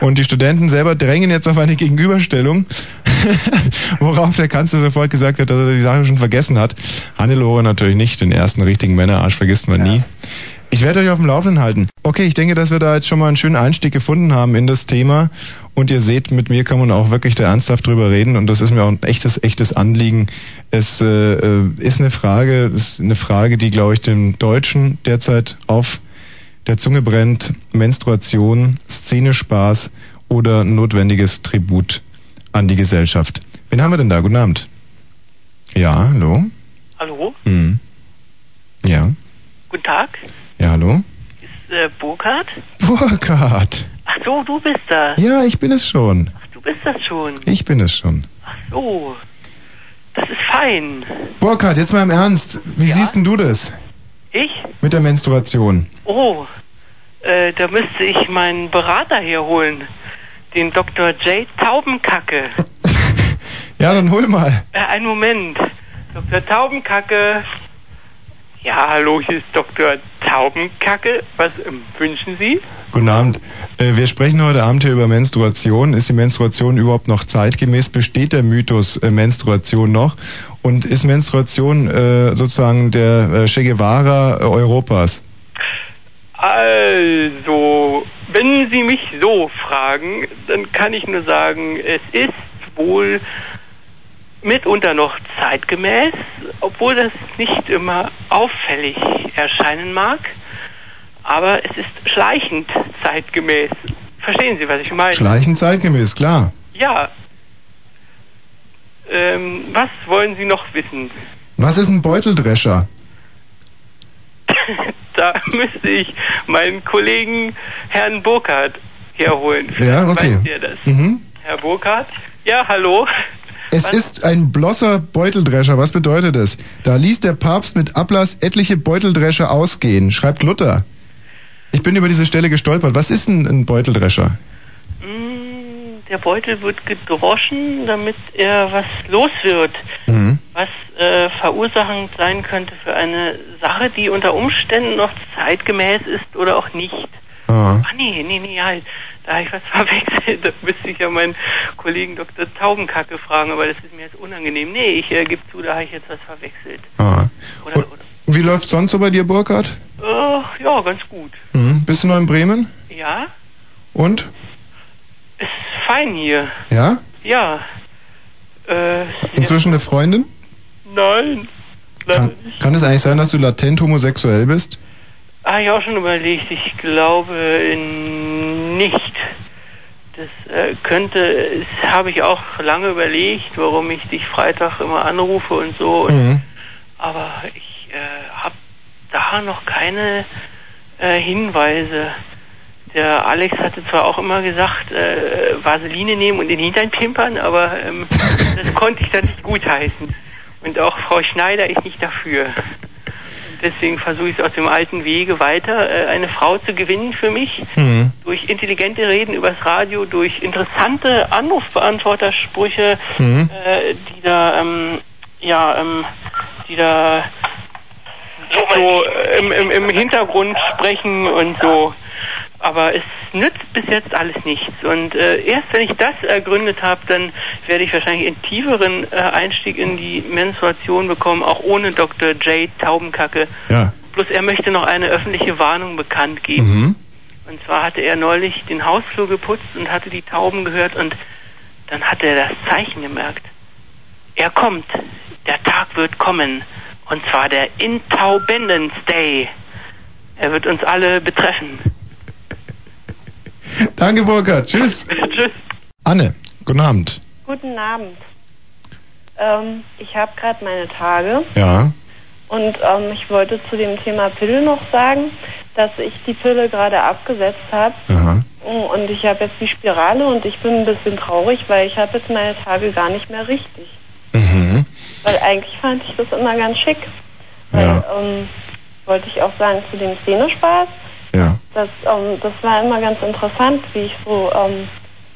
Und die Studenten selber drängen jetzt auf eine Gegenüberstellung, worauf der Kanzler sofort gesagt hat, dass er die Sache schon vergessen hat. Hannelore natürlich nicht, den ersten richtigen Männerarsch vergisst man nie. Ich werde euch auf dem Laufenden halten. Okay, ich denke, dass wir da jetzt schon mal einen schönen Einstieg gefunden haben in das Thema. Und ihr seht, mit mir kann man auch wirklich da ernsthaft drüber reden. Und das ist mir auch ein echtes, echtes Anliegen. Es äh, äh, ist eine Frage, ist eine Frage, die, glaube ich, dem Deutschen derzeit auf der Zunge brennt. Menstruation, Szenespaß oder notwendiges Tribut an die Gesellschaft. Wen haben wir denn da? Guten Abend. Ja, hallo. Hallo, Hm. Ja. guten Tag. Ja, hallo. Ist äh, Burkhard? Burkhard. Ach so, du bist das. Ja, ich bin es schon. Du bist das schon. Ich bin es schon. So, das ist fein. Burkhard, jetzt mal im Ernst. Wie siehst denn du das Ich? mit der Menstruation? Oh, äh, da müsste ich meinen Berater herholen. Den Dr. J. Taubenkacke. Ja, dann hol mal. Äh, einen Moment. Dr. Taubenkacke. Ja, hallo, hier ist Dr. Taubenkacke. Was ähm, wünschen Sie? Guten Abend. Äh, wir sprechen heute Abend hier über Menstruation. Ist die Menstruation überhaupt noch zeitgemäß? Besteht der Mythos äh, Menstruation noch? Und ist Menstruation äh, sozusagen der Che Guevara Europas? Also, wenn Sie mich so fragen, dann kann ich nur sagen, es ist wohl mitunter noch zeitgemäß, obwohl das nicht immer auffällig erscheinen mag. Aber es ist schleichend zeitgemäß. Verstehen Sie, was ich meine? Schleichend zeitgemäß, klar. Ja. Ähm, was wollen Sie noch wissen? Was ist ein Beuteldrescher? Da müsste ich meinen Kollegen Herrn Burkhardt herholen. Ja, okay. Weiß der das? Mhm. Herr Burkhardt? Ja, hallo. Es ist ein blosser Beuteldrescher. Was bedeutet das? Da ließ der Papst mit Ablass etliche Beuteldrescher ausgehen, schreibt Luther. Ich bin über diese Stelle gestolpert. Was ist ein, ein Beuteldrescher? Mm, Der Beutel wird gedroschen, damit er was los wird, Mhm. was äh, verursachend sein könnte für eine Sache, die unter Umständen noch zeitgemäß ist oder auch nicht. Ah. Ach nee, nee, nee, halt. Da habe ich was verwechselt. Da müsste ich ja meinen Kollegen Dr. Taubenkacke fragen, aber das ist mir jetzt unangenehm. Nee, ich äh, gebe zu, da habe ich jetzt was verwechselt. Ah. Oder, oder, Wie läuft sonst so bei dir, Burkhard? äh, ja, ganz gut. Mhm. Bist du noch in Bremen? Ja, Und? ist fein hier. Ja? Ja. Äh, Inzwischen eine Freundin? nein. Kann, kann es eigentlich sein, dass du latent homosexuell bist? Ah, ich auch schon überlegt. Ich glaube äh, nicht. Das äh, könnte, das habe ich auch lange überlegt, warum ich dich Freitag immer anrufe und so. Mhm. Aber ich äh, habe da noch keine äh, Hinweise. Der Alex hatte zwar auch immer gesagt, äh, Vaseline nehmen und den Hintern pimpern, aber ähm, das konnte ich dann nicht gutheißen. Und auch Frau Schneider ist nicht dafür. Deswegen versuche ich es aus dem alten Wege weiter, äh, eine Frau zu gewinnen für mich. Mhm. Durch intelligente Reden übers Radio, durch interessante Anrufbeantwortersprüche, Mhm. äh, die da, ähm, ja, ähm, die da so äh, im, im, im Hintergrund sprechen und so. Aber es nützt bis jetzt alles nichts. Und äh, erst wenn ich das ergründet habe, dann werde ich wahrscheinlich einen tieferen äh, Einstieg in die Menstruation bekommen, auch ohne Dr. J. Taubenkacke. Ja. Bloß er möchte noch eine öffentliche Warnung bekannt geben. Mhm. Und zwar hatte er neulich den Hausflur geputzt und hatte die Tauben gehört und dann hat er das Zeichen gemerkt. Er kommt. Der Tag wird kommen. Und zwar der Intaubenden's Day. Er wird uns alle betreffen. Danke, Burkhard. Tschüss. Tschüss. Anne, guten Abend. Guten Abend. Ähm, ich habe gerade meine Tage Ja. und ähm, ich wollte zu dem Thema Pille noch sagen, dass ich die Pille gerade abgesetzt habe und ich habe jetzt die Spirale und ich bin ein bisschen traurig, weil ich habe jetzt meine Tage gar nicht mehr richtig. Mhm. Weil eigentlich fand ich das immer ganz schick. Weil, ähm, wollte ich auch sagen, zu dem Szenespaß. Ja. das, ähm, das war immer ganz interessant, wie ich so ähm,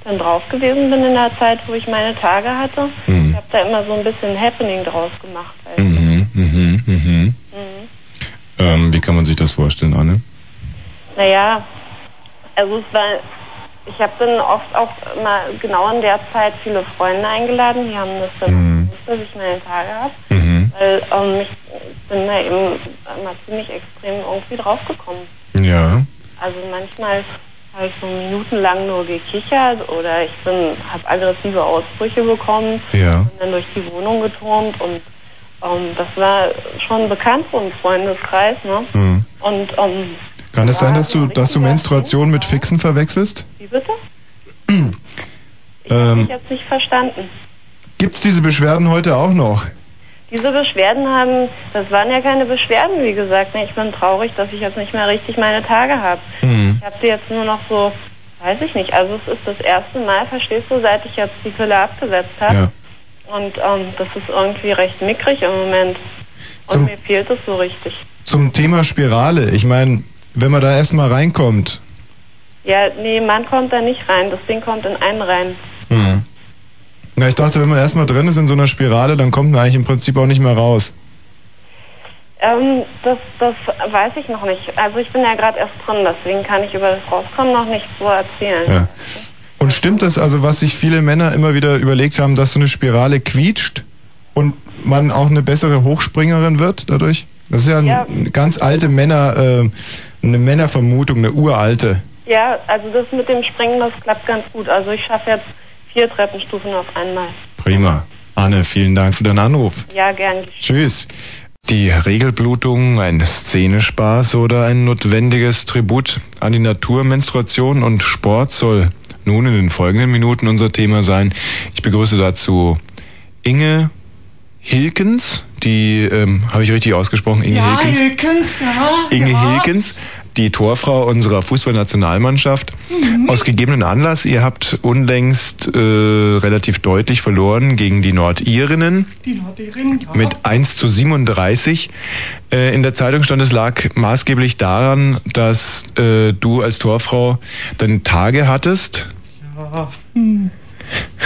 dann drauf gewesen bin in der Zeit, wo ich meine Tage hatte. Ich habe da immer so ein bisschen Happening draus gemacht. Halt. Mhm, mhm, mhm. Ähm, wie kann man sich das vorstellen, Anne? Naja, also es war, ich habe dann oft auch mal genau in der Zeit viele Freunde eingeladen, die haben das dann gewusst, dass ich meine Tage habe. Weil ähm, ich bin da eben immer ziemlich extrem irgendwie draufgekommen. Ja. Also manchmal habe ich so minutenlang nur gekichert oder ich bin habe aggressive Ausbrüche bekommen Ja. und dann durch die Wohnung geturnt und ähm, das war schon bekannt so im Freundeskreis, ne? Mhm. Und ähm, Kann es sein, dass du, dass du Menstruation mit Fixen verwechselst? wie bitte? Ich habe Ähm, mich jetzt nicht verstanden. gibt's diese Beschwerden heute auch noch? Diese Beschwerden haben, das waren ja keine Beschwerden, wie gesagt. Ich bin traurig, dass ich jetzt nicht mehr richtig meine Tage habe. Mhm. Ich habe sie jetzt nur noch so, weiß ich nicht. Also es ist das erste Mal, verstehst du, seit ich jetzt die Pille abgesetzt habe. Ja. Und ähm, das ist irgendwie recht mickrig im Moment. Und Zum- mir fehlt es so richtig. Zum Thema Spirale. Ich meine, wenn man da erstmal reinkommt. Ja, nee, man kommt da nicht rein. Das Ding kommt in einen rein. Mhm. Na, ich dachte, wenn man erstmal drin ist in so einer Spirale, dann kommt man eigentlich im Prinzip auch nicht mehr raus. Ähm, das, das weiß ich noch nicht. Also ich bin ja gerade erst drin, deswegen kann ich über das Rauskommen noch nicht so erzählen. Ja. Und stimmt das also, was sich viele Männer immer wieder überlegt haben, dass so eine Spirale quietscht und man auch eine bessere Hochspringerin wird dadurch? Das ist ja, ein, Ja. eine ganz alte Männer, äh, eine Männervermutung, eine uralte. Ja, also das mit dem Springen, das klappt ganz gut. Also ich schaffe jetzt vier Treppenstufen auf einmal. Prima. Anne, vielen Dank für deinen Anruf. Ja, gern. Tschüss. Die Regelblutung, ein Szenespaß oder ein notwendiges Tribut an die Natur, Menstruation und Sport soll nun in den folgenden Minuten unser Thema sein. Ich begrüße dazu Inge Hilkens, die, ähm, habe ich richtig ausgesprochen, Inge ja, Hilkens? Hilkens, ja. Inge ja. Hilkens, die Torfrau unserer Fußballnationalmannschaft. Mhm. Aus gegebenen Anlass, ihr habt unlängst äh, relativ deutlich verloren gegen die Nordirinnen Die Nordirin, ja. mit 1 zu 37. Äh, in der Zeitung stand, es lag maßgeblich daran, dass äh, du als Torfrau deine Tage hattest. ja. Hm.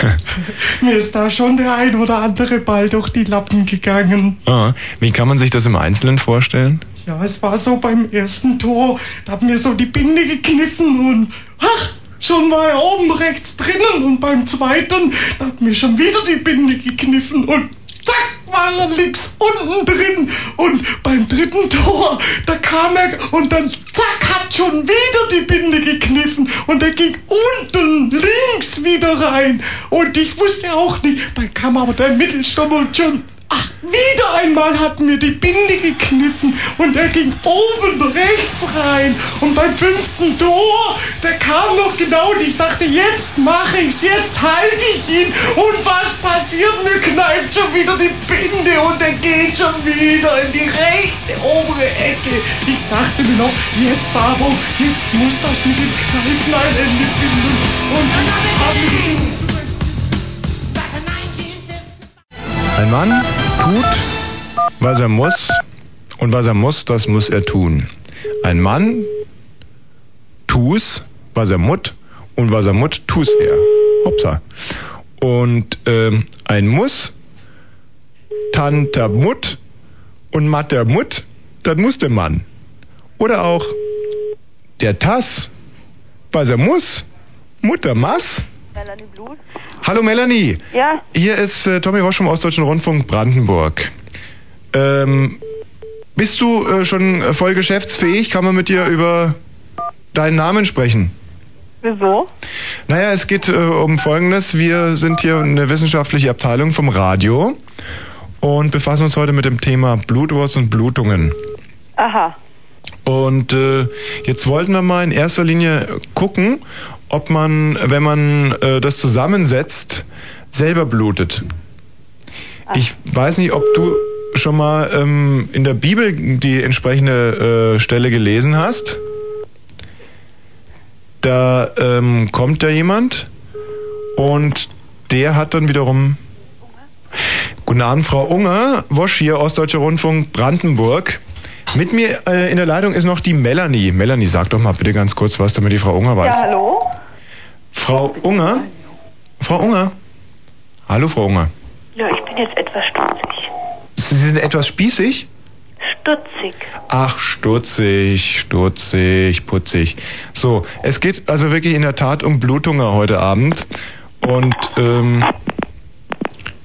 Mir ist da schon der ein oder andere Ball durch die Lappen gegangen. Ah, wie kann man sich das im Einzelnen vorstellen? Ja, es war so beim ersten Tor, da hat mir so die Binde gekniffen und ach, schon mal oben rechts drinnen und beim zweiten, da hat mir schon wieder die Binde gekniffen und zack, war links unten drin. Und beim dritten Tor, da kam er und dann zack, hat schon wieder die Binde gekniffen. Und er ging unten links wieder rein. Und ich wusste auch nicht, dann kam aber der Mittelstürmer schon Ach, wieder einmal hat mir die Binde gekniffen und er ging oben rechts rein. Und beim fünften Tor, der kam noch genau und ich dachte, jetzt mache ich's, jetzt halte ich ihn. Und was passiert? Mir kneift schon wieder die Binde und er geht schon wieder in die rechte obere Ecke. Ich dachte mir noch, jetzt aber, jetzt muss das mit dem Kneifen ein Ende finden. Und ich habe ihn Ein Mann tut, was er muss und was er muss, das muss er tun. Ein Mann tu's, was er mut und was er mut, tu's er. Hopsa. Und ähm, ein Muss, Tante Mut und Matter Mut, das muss der Mann. Oder auch der Tass, was er muss, Mutter Mass. Melanie Blut? Hallo Melanie. Ja? Hier ist äh, Tommy Rosch vom Ostdeutschen Rundfunk Brandenburg. Ähm, bist du äh, schon äh, voll geschäftsfähig? Kann man mit dir über deinen Namen sprechen? Wieso? Naja, es geht äh, um Folgendes. Wir sind hier eine wissenschaftliche Abteilung vom Radio und befassen uns heute mit dem Thema Blutwurst und Blutungen. Aha. Und äh, jetzt wollten wir mal in erster Linie gucken, ob man, wenn man äh, das zusammensetzt, selber blutet. Ich weiß nicht, ob du schon mal ähm, in der Bibel die entsprechende äh, Stelle gelesen hast. Da ähm, kommt da jemand und der hat dann wiederum. Guten Abend, Frau Unger, Wosch hier, Ostdeutscher Rundfunk Brandenburg. Mit mir äh, in der Leitung ist noch die Melanie. Melanie, sag doch mal bitte ganz kurz was, damit die Frau Unger weiß. Ja, hallo? Frau Unger? Frau Unger? Hallo, Frau Unger. Ja, ich bin jetzt etwas stutzig. Sie sind etwas spießig? Stutzig. Ach, stutzig, stutzig, putzig. So, es geht also wirklich in der Tat um Bluthunger heute Abend. Und, ähm,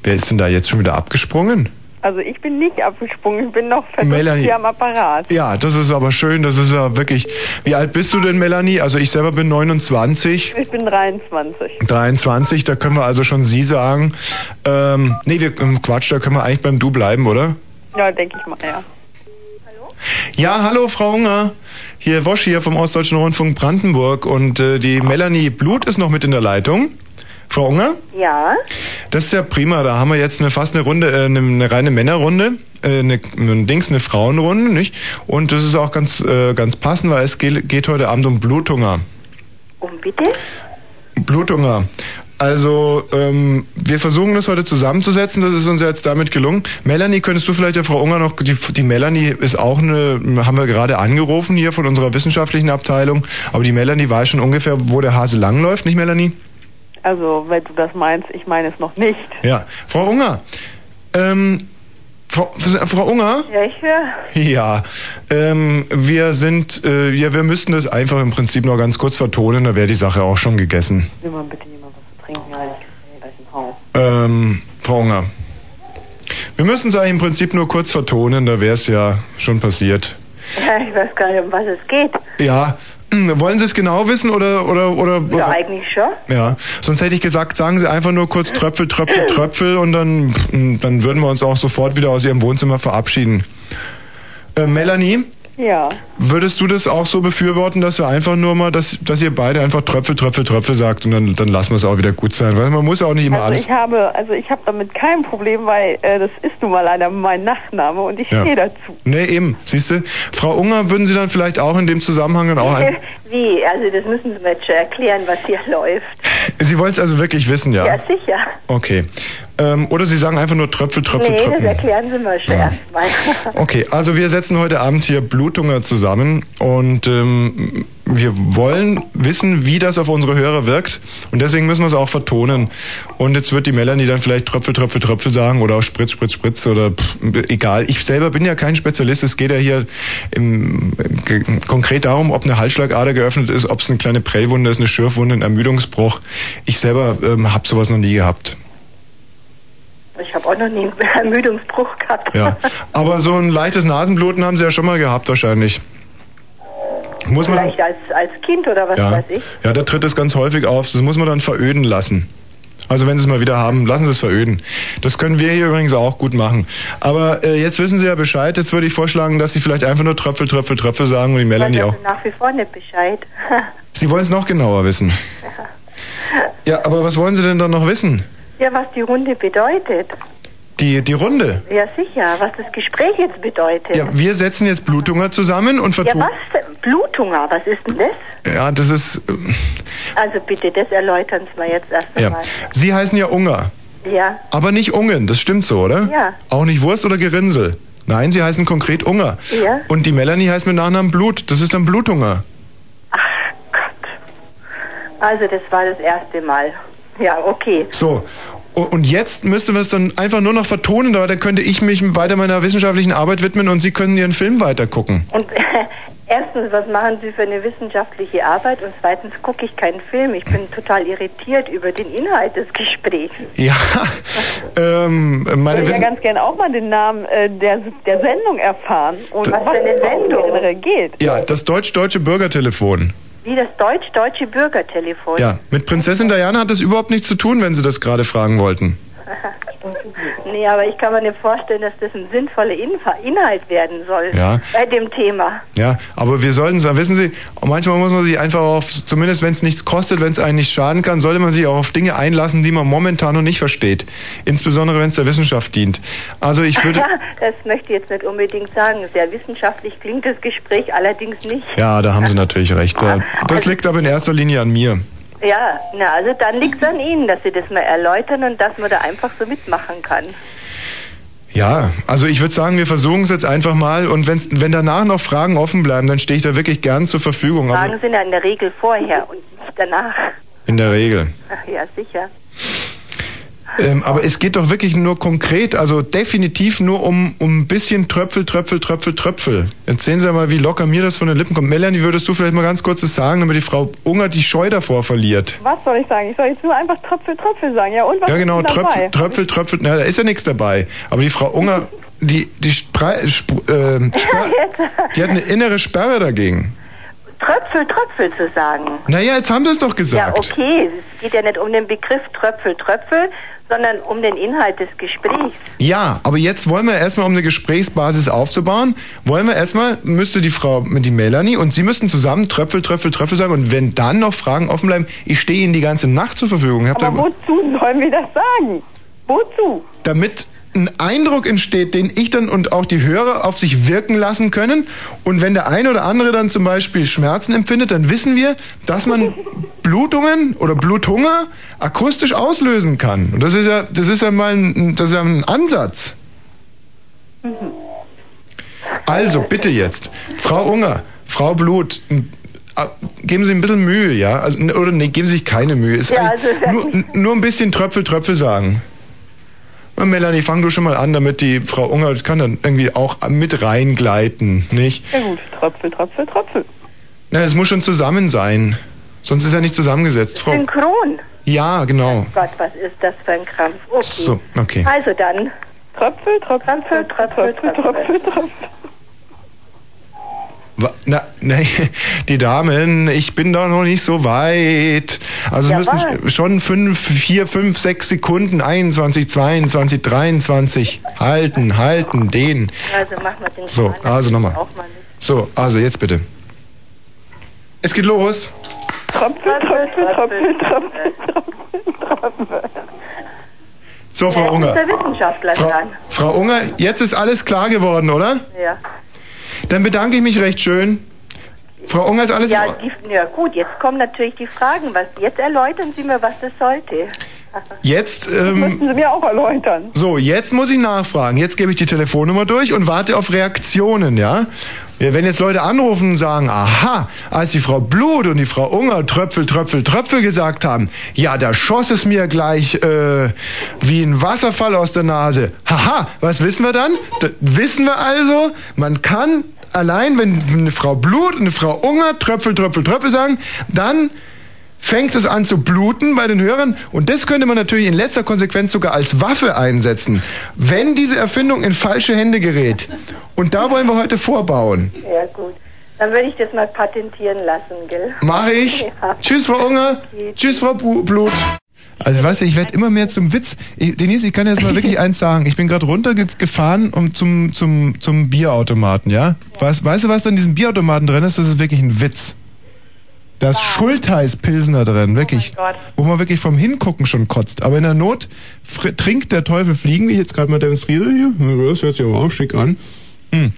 wer ist denn da jetzt schon wieder abgesprungen? Also ich bin nicht abgesprungen, ich bin noch Melanie. hier am Apparat. Ja, das ist aber schön, das ist ja wirklich. Wie alt bist du denn, Melanie? Also ich selber bin 29. Ich bin 23. 23, da können wir also schon Sie sagen. Ähm, nee, wir, ähm, Quatsch, da können wir eigentlich beim Du bleiben, oder? Ja, denke ich mal, ja. Ja, hallo Frau Unger. Hier Wosch hier vom Ostdeutschen Rundfunk Brandenburg und äh, die Melanie Blut ist noch mit in der Leitung. Frau Unger? Ja? Das ist ja prima, da haben wir jetzt eine, fast eine Runde, äh, eine, eine reine Männerrunde, äh, eine, ein Dings, eine Frauenrunde, nicht? Und das ist auch ganz, äh, ganz passend, weil es geht, geht heute Abend um Bluthunger. Um bitte? Bluthunger. Also, ähm, wir versuchen das heute zusammenzusetzen. Das ist uns jetzt damit gelungen. Melanie, könntest du vielleicht der Frau Unger noch, die, die Melanie ist auch eine, haben wir gerade angerufen hier von unserer wissenschaftlichen Abteilung. Aber die Melanie weiß schon ungefähr, wo der Hase langläuft, nicht Melanie? Also, wenn du das meinst, ich meine es noch nicht. Ja. Frau Unger, ähm, Frau, Frau Unger? Ja, ich höre. Ja, ähm, wir sind, äh, ja, wir müssten das einfach im Prinzip noch ganz kurz vertonen, da wäre die Sache auch schon gegessen. Will man bitte jemand was zu trinken? Ja, ich gleich im Haus. Ähm, Frau Unger. Wir müssen es eigentlich im Prinzip nur kurz vertonen, da wäre es ja schon passiert. Ja, ich weiß gar nicht, um was es geht. Ja, wollen Sie es genau wissen oder oder oder? Ja, eigentlich schon. Ja, sonst hätte ich gesagt, sagen Sie einfach nur kurz Tröpfel, Tröpfel, Tröpfel und dann dann würden wir uns auch sofort wieder aus Ihrem Wohnzimmer verabschieden. Äh, Melanie, Ja. würdest du das auch so befürworten, dass wir einfach nur mal, dass dass ihr beide einfach Tröpfel, Tröpfel, Tröpfel sagt und dann dann lassen wir es auch wieder gut sein, weil man muss ja auch nicht immer Also alles. ich habe, also ich habe damit kein Problem, weil äh, das ist nun mal leider mein Nachname und ich Ja. stehe dazu. Nee, eben, siehst du. Frau Unger, würden Sie dann vielleicht auch in dem Zusammenhang dann auch ein, Wie? Also das müssen Sie mir jetzt schon erklären, was hier läuft. Sie wollen es also wirklich wissen, ja? Ja, sicher. Okay. Ähm, oder Sie sagen einfach nur Tröpfel, Tröpfel, nee, das erklären Sie mir schon erstmal. Okay, also wir setzen heute Abend hier Bluthunger zusammen und ähm, wir wollen wissen, wie das auf unsere Hörer wirkt und deswegen müssen wir es auch vertonen. Und jetzt wird die Melanie dann vielleicht Tröpfel, Tröpfel, Tröpfel sagen oder auch Spritz, Spritz, Spritz oder pff, egal. Ich selber bin ja kein Spezialist. Es geht ja hier im, ge- konkret darum, ob eine Halsschlagader geöffnet ist, ob es eine kleine Prellwunde ist, eine Schürfwunde, ein Ermüdungsbruch. Ich selber ähm, habe sowas noch nie gehabt. Ich habe auch noch nie einen Ermüdungsbruch gehabt. Ja, aber so ein leichtes Nasenbluten haben Sie ja schon mal gehabt wahrscheinlich. Muss man Vielleicht als, als Kind oder was ja, weiß ich. ja, da tritt es ganz häufig auf. Das muss man dann veröden lassen. Also wenn Sie es mal wieder haben, lassen Sie es veröden. Das können wir hier übrigens auch gut machen. Aber äh, jetzt wissen Sie ja Bescheid. Jetzt würde ich vorschlagen, dass Sie vielleicht einfach nur Tröpfel, Tröpfel, Tröpfel sagen und die Melanie auch. Also nach wie vor nicht Bescheid. Sie wollen es noch genauer wissen. Ja, aber was wollen Sie denn dann noch wissen? Ja, was die Runde bedeutet. Die, die Runde. Ja, sicher. Was das Gespräch jetzt bedeutet. Ja, wir setzen jetzt Bluthunger zusammen und Ja, vertun. was? denn? Bluthunger, was ist denn das? Ja, das ist. ähm, Also bitte, das erläutern Sie mir jetzt erst Ja. einmal. Sie heißen ja Unger. Ja. Aber nicht Ungen, das stimmt so, oder? Ja. Auch nicht Wurst oder Gerinnsel. Nein, sie heißen konkret Unger. Ja. Und die Melanie heißt mit Nachnamen Blut. Das ist dann Bluthunger. Also das war das erste Mal. Ja, okay. So. Und jetzt müsste wir es dann einfach nur noch vertonen, aber dann könnte ich mich weiter meiner wissenschaftlichen Arbeit widmen und Sie können Ihren Film weiter gucken. Und erstens, was machen Sie für eine wissenschaftliche Arbeit? Und zweitens gucke ich keinen Film. Ich bin total irritiert über den Inhalt des Gesprächs. Ja, ähm, meine ich würde ja ganz gerne auch mal den Namen äh, der, der Sendung erfahren. Und was für eine Sendung geht. ja, das deutsch-deutsche Bürgertelefon. Wie das deutsch-deutsche Bürgertelefon. Ja, mit Prinzessin Diana hat das überhaupt nichts zu tun, wenn Sie das gerade fragen wollten. nee, aber ich kann mir nicht vorstellen, dass das ein sinnvoller Inhalt werden soll Ja. bei dem Thema. Ja, aber wir sollten sagen, wissen Sie, manchmal muss man sich einfach auf, zumindest wenn es nichts kostet, wenn es einen nicht schaden kann, sollte man sich auch auf Dinge einlassen, die man momentan noch nicht versteht. Insbesondere wenn es der Wissenschaft dient. Also ich würde, Ja, das möchte ich jetzt nicht unbedingt sagen. Sehr wissenschaftlich klingt das Gespräch allerdings nicht. ja, da haben Sie natürlich recht. Das liegt aber in erster Linie an mir. Ja, na, also dann liegt es an Ihnen, dass Sie das mal erläutern und dass man da einfach so mitmachen kann. Ja, also ich würde sagen, wir versuchen es jetzt einfach mal und wenn's, wenn danach noch Fragen offen bleiben, dann stehe ich da wirklich gern zur Verfügung. Aber Fragen sind ja in der Regel vorher und nicht danach. in der Regel. Ach ja, sicher. Ähm, aber es geht doch wirklich nur konkret, also definitiv nur um, um ein bisschen Tröpfel, Tröpfel, Tröpfel, Tröpfel. Jetzt sehen Sie mal, wie locker mir das von den Lippen kommt. Melanie, würdest du vielleicht mal ganz kurz das sagen, damit die Frau Unger die Scheu davor verliert? Was soll ich sagen? Ich soll jetzt nur einfach Tröpfel, Tröpfel sagen. Ja, und was ja, genau, ist Tröpfel, dabei? Tröpfel, Tröpfel, na, da ist ja nichts dabei. Aber die Frau Unger, die, die, Spre Sp äh, Sperr die hat eine innere Sperre dagegen. Tröpfel, Tröpfel zu sagen. Naja, jetzt haben Sie es doch Ja, gesagt. okay. Es geht ja nicht um den Begriff Tröpfel, Tröpfel, sondern um den Inhalt des Gesprächs. Ja, aber jetzt wollen wir erstmal, um eine Gesprächsbasis aufzubauen, wollen wir erstmal, müsste die Frau mit die Melanie und Sie müssten zusammen Tröpfel, Tröpfel, Tröpfel sagen und wenn dann noch Fragen offen bleiben, ich stehe Ihnen die ganze Nacht zur Verfügung. Aber wozu sollen wir das sagen? Wozu? damit ein Eindruck entsteht, den ich dann und auch die Hörer auf sich wirken lassen können. Und wenn der eine oder andere dann zum Beispiel Schmerzen empfindet, dann wissen wir, dass man Blutungen oder Bluthunger akustisch auslösen kann. Und das ist ja, das ist ja mal ein, das ist ja ein Ansatz. Also, bitte jetzt. Frau Unger, Frau Blut, geben Sie ein bisschen Mühe, ja? Also, oder nee, geben Sie sich keine Mühe. Ja, also- nur, nur ein bisschen Tröpfel, Tröpfel sagen. Melanie, fang du schon mal an, damit die Frau Unger kann dann irgendwie auch mit reingleiten, nicht? Ja gut, Tröpfel, Tröpfel, Tröpfel. Na, es muss schon zusammen sein. Sonst ist er nicht zusammengesetzt, Frau. Synchron. Ja, genau. Gott, was ist das für ein Krampf? Okay. So, okay. Also dann. Tröpfel, Tröpfel, Tröpfel, Tröpfel, Tröpfel, Tröpfel. Na, nee, die Damen, ich bin da noch nicht so weit. Also Ja, müssen was? sch- schon fünf, vier, fünf, sechs Sekunden, 21, 22, 23. Halten, halten, den. Also machen wir den So, Kran also nochmal. So, also jetzt bitte. Es geht los. Tröpfel, Tröpfel, Tröpfel, Tröpfel, Tröpfel. So, Frau Ja, Unger. Frau? Frau Unger, jetzt ist alles klar geworden, oder? Ja. Dann bedanke ich mich recht schön. Frau Unger, ist alles Ja, die, ja gut, jetzt kommen natürlich die Fragen. Was, jetzt erläutern Sie mir, was das sollte. Jetzt, Das ähm, müssten Sie mir auch erläutern. So, jetzt muss ich nachfragen. Jetzt gebe ich die Telefonnummer durch und warte auf Reaktionen, ja? Wenn jetzt Leute anrufen und sagen, aha, als die Frau Blut und die Frau Unger Tröpfel, Tröpfel, Tröpfel gesagt haben, ja, da schoss es mir gleich äh, wie ein Wasserfall aus der Nase. Haha, was wissen wir dann? Da wissen wir also, man kann allein, wenn eine Frau Blut und eine Frau Unger Tröpfel, Tröpfel, Tröpfel sagen, dann fängt es an zu bluten bei den Hörern und das könnte man natürlich in letzter Konsequenz sogar als Waffe einsetzen, wenn diese Erfindung in falsche Hände gerät. Und da wollen wir heute vorbauen. Ja, gut. Dann würde ich das mal patentieren lassen, gell? Mache ich. Ja. Tschüss, Frau Unger. Tschüss, Frau Blut. Also weißt du, ich werde immer mehr zum Witz. Ich, Denise, ich kann jetzt mal wirklich eins sagen. Ich bin gerade runtergefahren um zum, zum, zum Bierautomaten, ja? Was, weißt du, was an diesem Bierautomaten drin ist? Das ist wirklich ein Witz. Da ist Schultheiß-Pilsner drin, wirklich. Gott. wo man wirklich vom Hingucken schon kotzt. Aber in der Not trinkt der Teufel Fliegen, wie ich jetzt gerade mal demonstriere hier. Das hört sich aber auch schick an. Hm.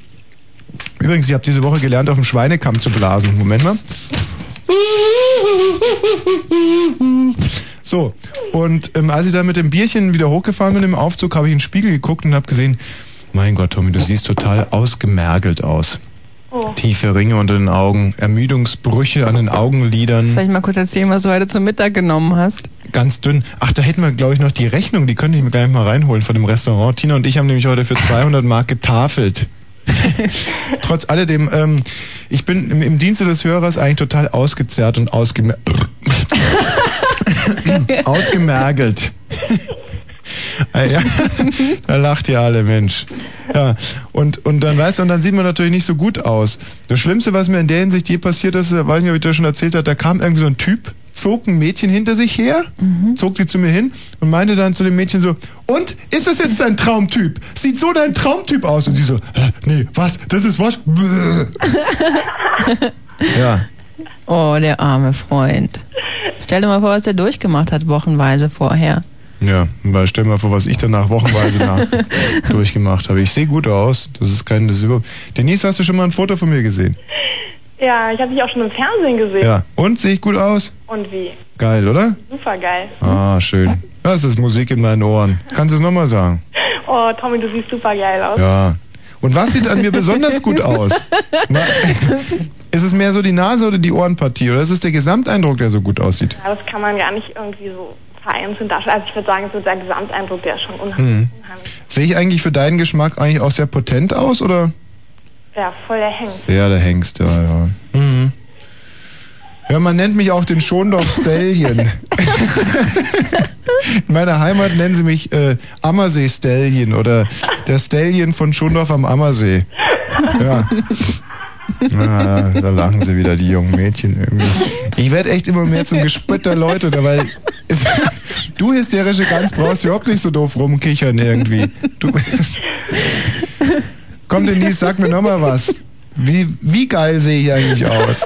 Übrigens, ich habe diese Woche gelernt, auf dem Schweinekamm zu blasen. Moment mal. So, und ähm, als ich dann mit dem Bierchen wieder hochgefahren bin im Aufzug, habe ich in den Spiegel geguckt und habe gesehen, mein Gott, Tommy, du siehst total ausgemergelt aus. Oh. Tiefe Ringe unter den Augen, Ermüdungsbrüche an den Augenlidern. Soll ich mal kurz erzählen, was du heute zum Mittag genommen hast? Ganz dünn. Ach, da hätten wir, glaube ich, noch die Rechnung. Die könnte ich mir gleich mal reinholen von dem Restaurant. Tina und ich haben nämlich heute für 200 Mark getafelt. Trotz alledem, ähm, ich bin im, im Dienste des Hörers eigentlich total ausgezerrt und ausgemer ausgemergelt. Ah, ja. Da lacht ihr alle, Mensch. Ja, und, und dann weißt du, und dann sieht man natürlich nicht so gut aus. Das Schlimmste, was mir in der Hinsicht je passiert ist, weiß nicht, ob ich das schon erzählt habe, da kam irgendwie so ein Typ, zog ein Mädchen hinter sich her, zog die zu mir hin und meinte dann zu dem Mädchen so, und, ist das jetzt dein Traumtyp? Sieht so dein Traumtyp aus? Und sie so, nee, was? Das ist was? Ja. Oh, der arme Freund. Stell dir mal vor, was der durchgemacht hat, wochenweise vorher. Ja, weil stell dir mal vor, was ich danach wochenweise nach durchgemacht habe. Ich sehe gut aus. Das ist kein, das ist über. Denise, hast du schon mal ein Foto von mir gesehen? Ja, ich habe dich auch schon im Fernsehen gesehen. Ja. Und sehe ich gut aus? Und wie? Geil, oder? Super geil. Ah, schön. Das ist Musik in meinen Ohren. Kannst du es nochmal sagen? Oh, Tommy, du siehst super geil aus. Ja. Und was sieht an mir besonders gut aus? Na, Ist es mehr so die Nase oder die Ohrenpartie? Oder ist es der Gesamteindruck, der so gut aussieht? Ja, das kann man gar nicht irgendwie so vereinzelt darstellen. Also ich würde sagen, so der Gesamteindruck, der ist schon unheimlich. Hm. Sehe ich eigentlich für deinen Geschmack eigentlich auch sehr potent aus, oder? Ja, voll der Hengst. Ja, der Hengst, ja, ja. Mhm. Ja, man nennt mich auch den Schondorf Stallion. In meiner Heimat nennen sie mich äh, Ammersee Stallion oder der Stallion von Schondorf am Ammersee. Ja. Ah, da lachen sie wieder, die jungen Mädchen irgendwie. Ich werde echt immer mehr zum Gespött der Leute, da, weil es, du hysterische Gans brauchst überhaupt nicht so doof rumkichern irgendwie. Du, Komm, Denise, sag mir nochmal was. Wie, wie geil sehe ich eigentlich aus?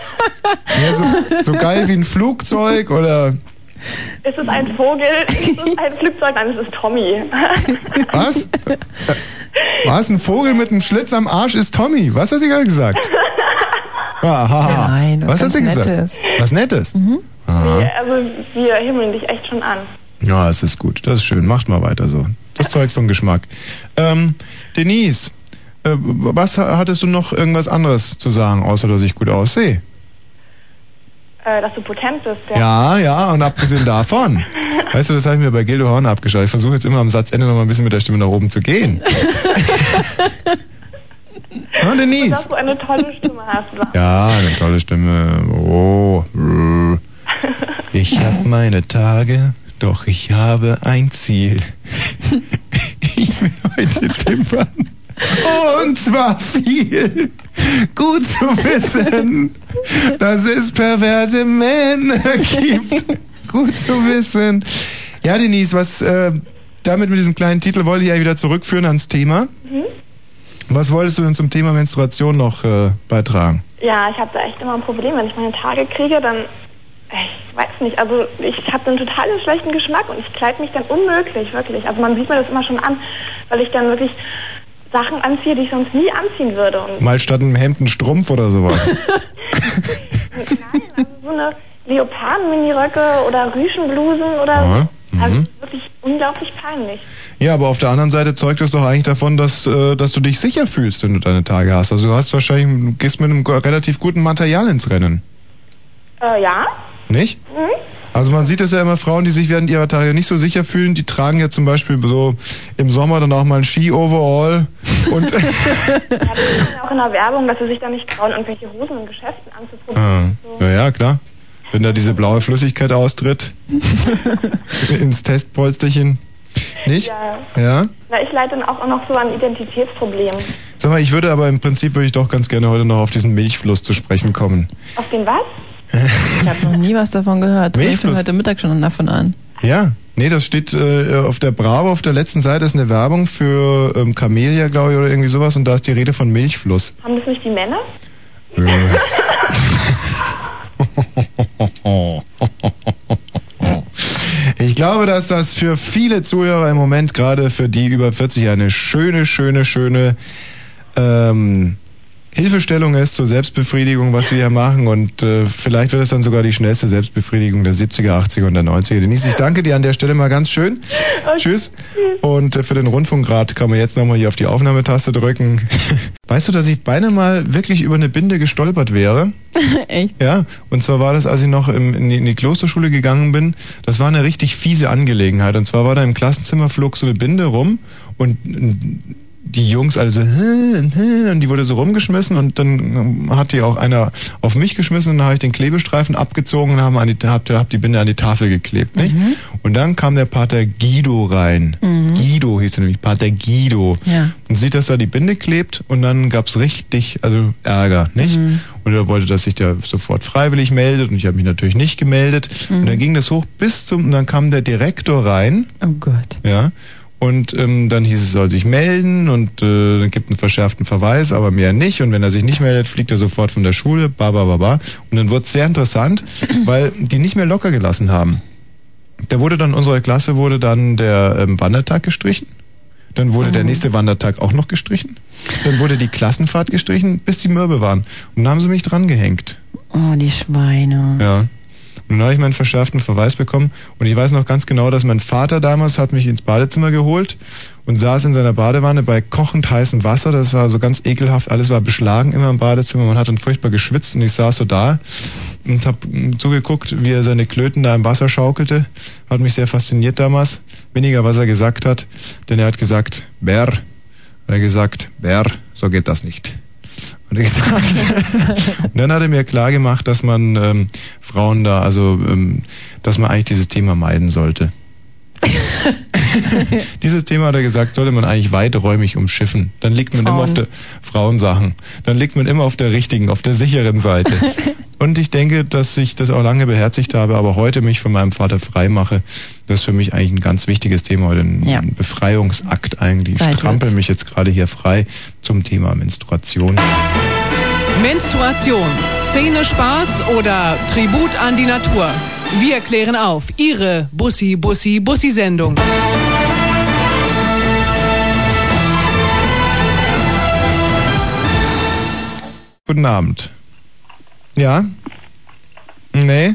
Ja, so, so geil wie ein Flugzeug oder Ist es ein Vogel? Ist es ein Flugzeug? Nein, es ist Tommy. was? Äh, Was? Ein Vogel mit einem Schlitz am Arsch ist Tommy. Was hat sie gerade gesagt? Aha. Nein, was was hat ganz sie gesagt? Nettes. Was Nettes? Aha. Nee, also wir himmeln dich echt schon an. Ja, es ist gut. Das ist schön. Macht mal weiter so. Das zeugt von Geschmack. Ähm, Denise, äh, was ha- hattest du noch irgendwas anderes zu sagen, außer dass ich gut aussehe? Äh, dass du potent bist. Ja, ja, und abgesehen davon. Weißt du, das habe ich mir bei Gildo Horn abgeschaut. Ich versuche jetzt immer am Satzende noch mal ein bisschen mit der Stimme nach oben zu gehen. Und Denise. dass du eine tolle Stimme hast. Ja, eine tolle Stimme. Oh. Ich habe meine Tage, doch ich habe ein Ziel. Ich will heute pimpern. Und zwar viel. Gut zu wissen, dass es perverse Männer gibt. Gut zu wissen. Ja, Denise, was äh, damit mit diesem kleinen Titel wollte ich ja wieder zurückführen ans Thema. Mhm. Was wolltest du denn zum Thema Menstruation noch äh, beitragen? Ja, ich habe da echt immer ein Problem. Wenn ich meine Tage kriege, dann. Ich weiß nicht, also ich habe einen total schlechten Geschmack und ich kleide mich dann unmöglich, wirklich. Also man sieht mir das immer schon an, weil ich dann wirklich Sachen anziehe, die ich sonst nie anziehen würde. Und Mal statt einem Hemd einen Strumpf oder sowas. so eine Leoparden-Miniröcke oder Rüschenblusen oder Aha, also mhm. wirklich unglaublich peinlich. Ja, aber auf der anderen Seite zeugt es doch eigentlich davon, dass, äh, dass du dich sicher fühlst, wenn du deine Tage hast. Also du hast wahrscheinlich, gehst mit einem relativ guten Material ins Rennen. Äh, ja? Nicht? Mhm. Also man sieht es ja immer, Frauen, die sich während ihrer Tage nicht so sicher fühlen, die tragen ja zum Beispiel so im Sommer dann auch mal ein Ski-Overall und Ja, das ist ja auch in der Werbung, dass sie sich da nicht trauen, irgendwelche Hosen in Geschäften anzuprobieren. Ah, ja, ja, klar. Wenn da diese blaue Flüssigkeit austritt ins Testpolsterchen. Nicht? Ja. Ja? Na, ich leide dann auch noch so an Identitätsproblemen. Sag mal, ich würde aber im Prinzip würde ich doch ganz gerne heute noch auf diesen Milchfluss zu sprechen kommen. Auf den was? Ich habe noch nie was davon gehört. Ich fange heute Mittag schon davon an. Ja, nee, das steht äh, auf der Bravo, auf der letzten Seite ist eine Werbung für ähm, Camellia, glaube ich, oder irgendwie sowas und da ist die Rede von Milchfluss. Haben das nicht die Männer? Ich glaube, dass das für viele Zuhörer im Moment, gerade für die über 40, eine schöne, schöne, schöne ähm, Hilfestellung ist zur Selbstbefriedigung, was wir hier machen. Und äh, vielleicht wird es dann sogar die schnellste Selbstbefriedigung der 70er, 80er und der 90er. Denise, ich danke dir an der Stelle mal ganz schön. Tschüss. Und äh, für den Rundfunkrat kann man jetzt nochmal hier auf die Aufnahmetaste drücken. Weißt du, dass ich beinahe mal wirklich über eine Binde gestolpert wäre? Echt? Ja, und zwar war das, als ich noch im, in, die, in die Klosterschule gegangen bin, das war eine richtig fiese Angelegenheit. Und zwar war da im Klassenzimmer flog so eine Binde rum und die Jungs alle so, und die wurde so rumgeschmissen und dann ähm, hat die auch einer auf mich geschmissen und dann habe ich den Klebestreifen abgezogen und haben an die, hab, hab die Binde an die Tafel geklebt. Nicht? Und dann kam der Pater Guido rein. Mhm. Guido hieß er nämlich, Pater Guido. Ja. Und sieht, dass da die Binde klebt und dann gab's richtig, also Ärger, nicht? Mhm. Und er wollte, dass sich der sofort freiwillig meldet und ich habe mich natürlich nicht gemeldet. Mhm. Und dann ging das hoch bis zum, und dann kam der Direktor rein. Oh Gott. Ja. Und ähm, dann hieß es, soll sich melden und äh, dann gibt einen verschärften Verweis, aber mehr nicht. Und wenn er sich nicht meldet, fliegt er sofort von der Schule, ba, ba, ba, ba. Und dann wurde es sehr interessant, weil die nicht mehr locker gelassen haben. Da wurde dann unserer Klasse wurde dann der ähm, Wandertag gestrichen. Dann wurde der nächste Wandertag auch noch gestrichen. Dann wurde die Klassenfahrt gestrichen, bis die Mürbe waren. Und dann haben sie mich dran gehängt. Oh, die Schweine. Ja. Und dann habe ich meinen verschärften Verweis bekommen. Und ich weiß noch ganz genau, dass mein Vater damals hat mich ins Badezimmer geholt und saß in seiner Badewanne bei kochend heißem Wasser. Das war so ganz ekelhaft. Alles war beschlagen immer im Badezimmer. Man hat dann furchtbar geschwitzt und ich saß so da und habe zugeguckt, wie er seine Klöten da im Wasser schaukelte. Hat mich sehr fasziniert damals. Weniger, was er gesagt hat, denn er hat gesagt, Bär. Hat er gesagt, Bär, so geht das nicht. Hat er gesagt. und dann hat er mir klar gemacht, dass man ähm, Frauen da, also ähm, dass man eigentlich dieses Thema meiden sollte. Dieses Thema hat er gesagt, sollte man eigentlich weiträumig umschiffen. Dann liegt man Frauen. immer auf der Frauensachen. Dann liegt man immer auf der richtigen, auf der sicheren Seite. Und ich denke, dass ich das auch lange beherzigt habe, aber heute mich von meinem Vater frei mache. Das ist für mich eigentlich ein ganz wichtiges Thema, heute ein Ja. Befreiungsakt eigentlich. Ich strampel mich jetzt gerade hier frei zum Thema Menstruation. Menstruation. Szene Spaß oder Tribut an die Natur? Wir klären auf. Ihre Bussi, Bussi, Bussi-Sendung. Guten Abend. Ja? Nee?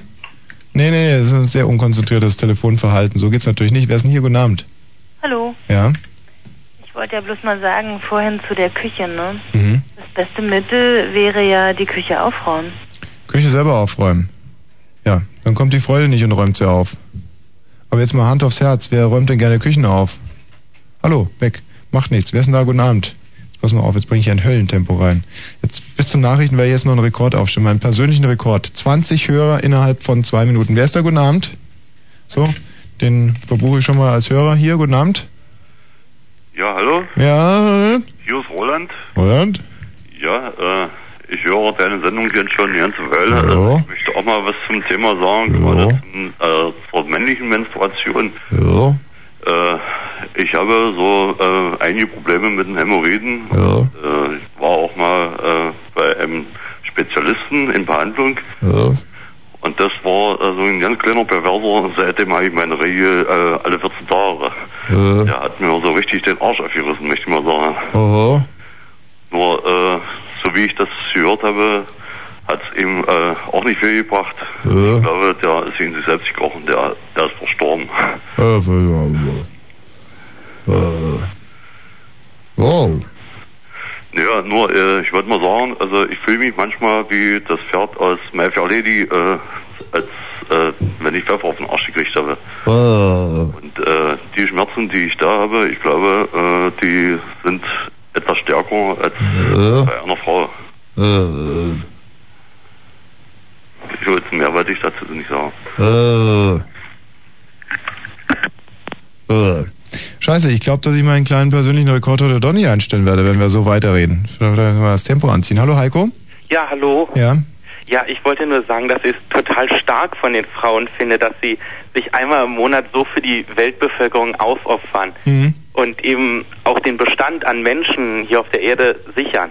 Nee, nee, das ist ein sehr unkonzentriertes Telefonverhalten. So geht's natürlich nicht. Wer ist denn hier? Guten Abend. Hallo, Ja? Ich wollte ja bloß mal sagen, vorhin zu der Küche, ne? Mhm. Das beste Mittel wäre ja die Küche aufräumen. Küche selber aufräumen. Ja, dann kommt die Freude nicht und räumt sie auf. Aber jetzt mal Hand aufs Herz. Wer räumt denn gerne Küchen auf? Hallo, weg. Macht nichts. Wer ist denn da? Guten Abend. Jetzt pass mal auf, jetzt bringe ich ein Höllentempo rein. Jetzt bis zum Nachrichten werde ich jetzt noch einen Rekord aufstellen, meinen persönlichen Rekord. 20 Hörer innerhalb von zwei Minuten. Wer ist da? Guten Abend. So, den verbuche ich schon mal als Hörer hier. Guten Abend. Ja, hallo, Ja, hier ist Roland. Roland. Ja, äh, ich höre deine Sendung jetzt schon eine ganze Weile. Ja. Also ich möchte auch mal was zum Thema sagen, gerade zum, äh, zur männlichen Menstruation. Ja. Äh, ich habe so äh, einige Probleme mit den Hämorrhoiden. Ja. Äh, ich war auch mal äh, bei einem Spezialisten in Behandlung. Ja. Und das war äh, so ein ganz kleiner Perverser. Seitdem habe ich meine Regel äh, alle 14 Tage. Ja. Der hat mir so richtig den Arsch aufgerissen, möchte ich mal sagen. Aha. Nur, äh, so wie ich das gehört habe, hat es ihm äh, auch nicht viel gebracht. Ja. Ich glaube, der ist in sich selbst gekrochen, der, der ist verstorben. Äh, äh, Wow. Ja, nur, äh, ich wollte mal sagen, also ich fühle mich manchmal wie das Pferd aus My Fair Lady, äh, als äh, wenn ich Pfeffer auf den Arsch gekriegt habe. Äh, Und äh, die Schmerzen, die ich da habe, ich glaube, äh, die sind etwas stärker als Ja. bei einer Frau. äh, Ich wollte mehr wollte ich dazu nicht sagen. äh. Äh. Scheiße, ich glaube, dass ich meinen kleinen persönlichen Rekord heute doch nicht einstellen werde, wenn wir so weiterreden. Vielleicht mal das Tempo anziehen. Hallo Heiko? Ja, hallo. Ja? Ja, ich wollte nur sagen, dass ich es total stark von den Frauen finde, dass sie sich einmal im Monat so für die Weltbevölkerung aufopfern Mhm. und eben auch den Bestand an Menschen hier auf der Erde sichern.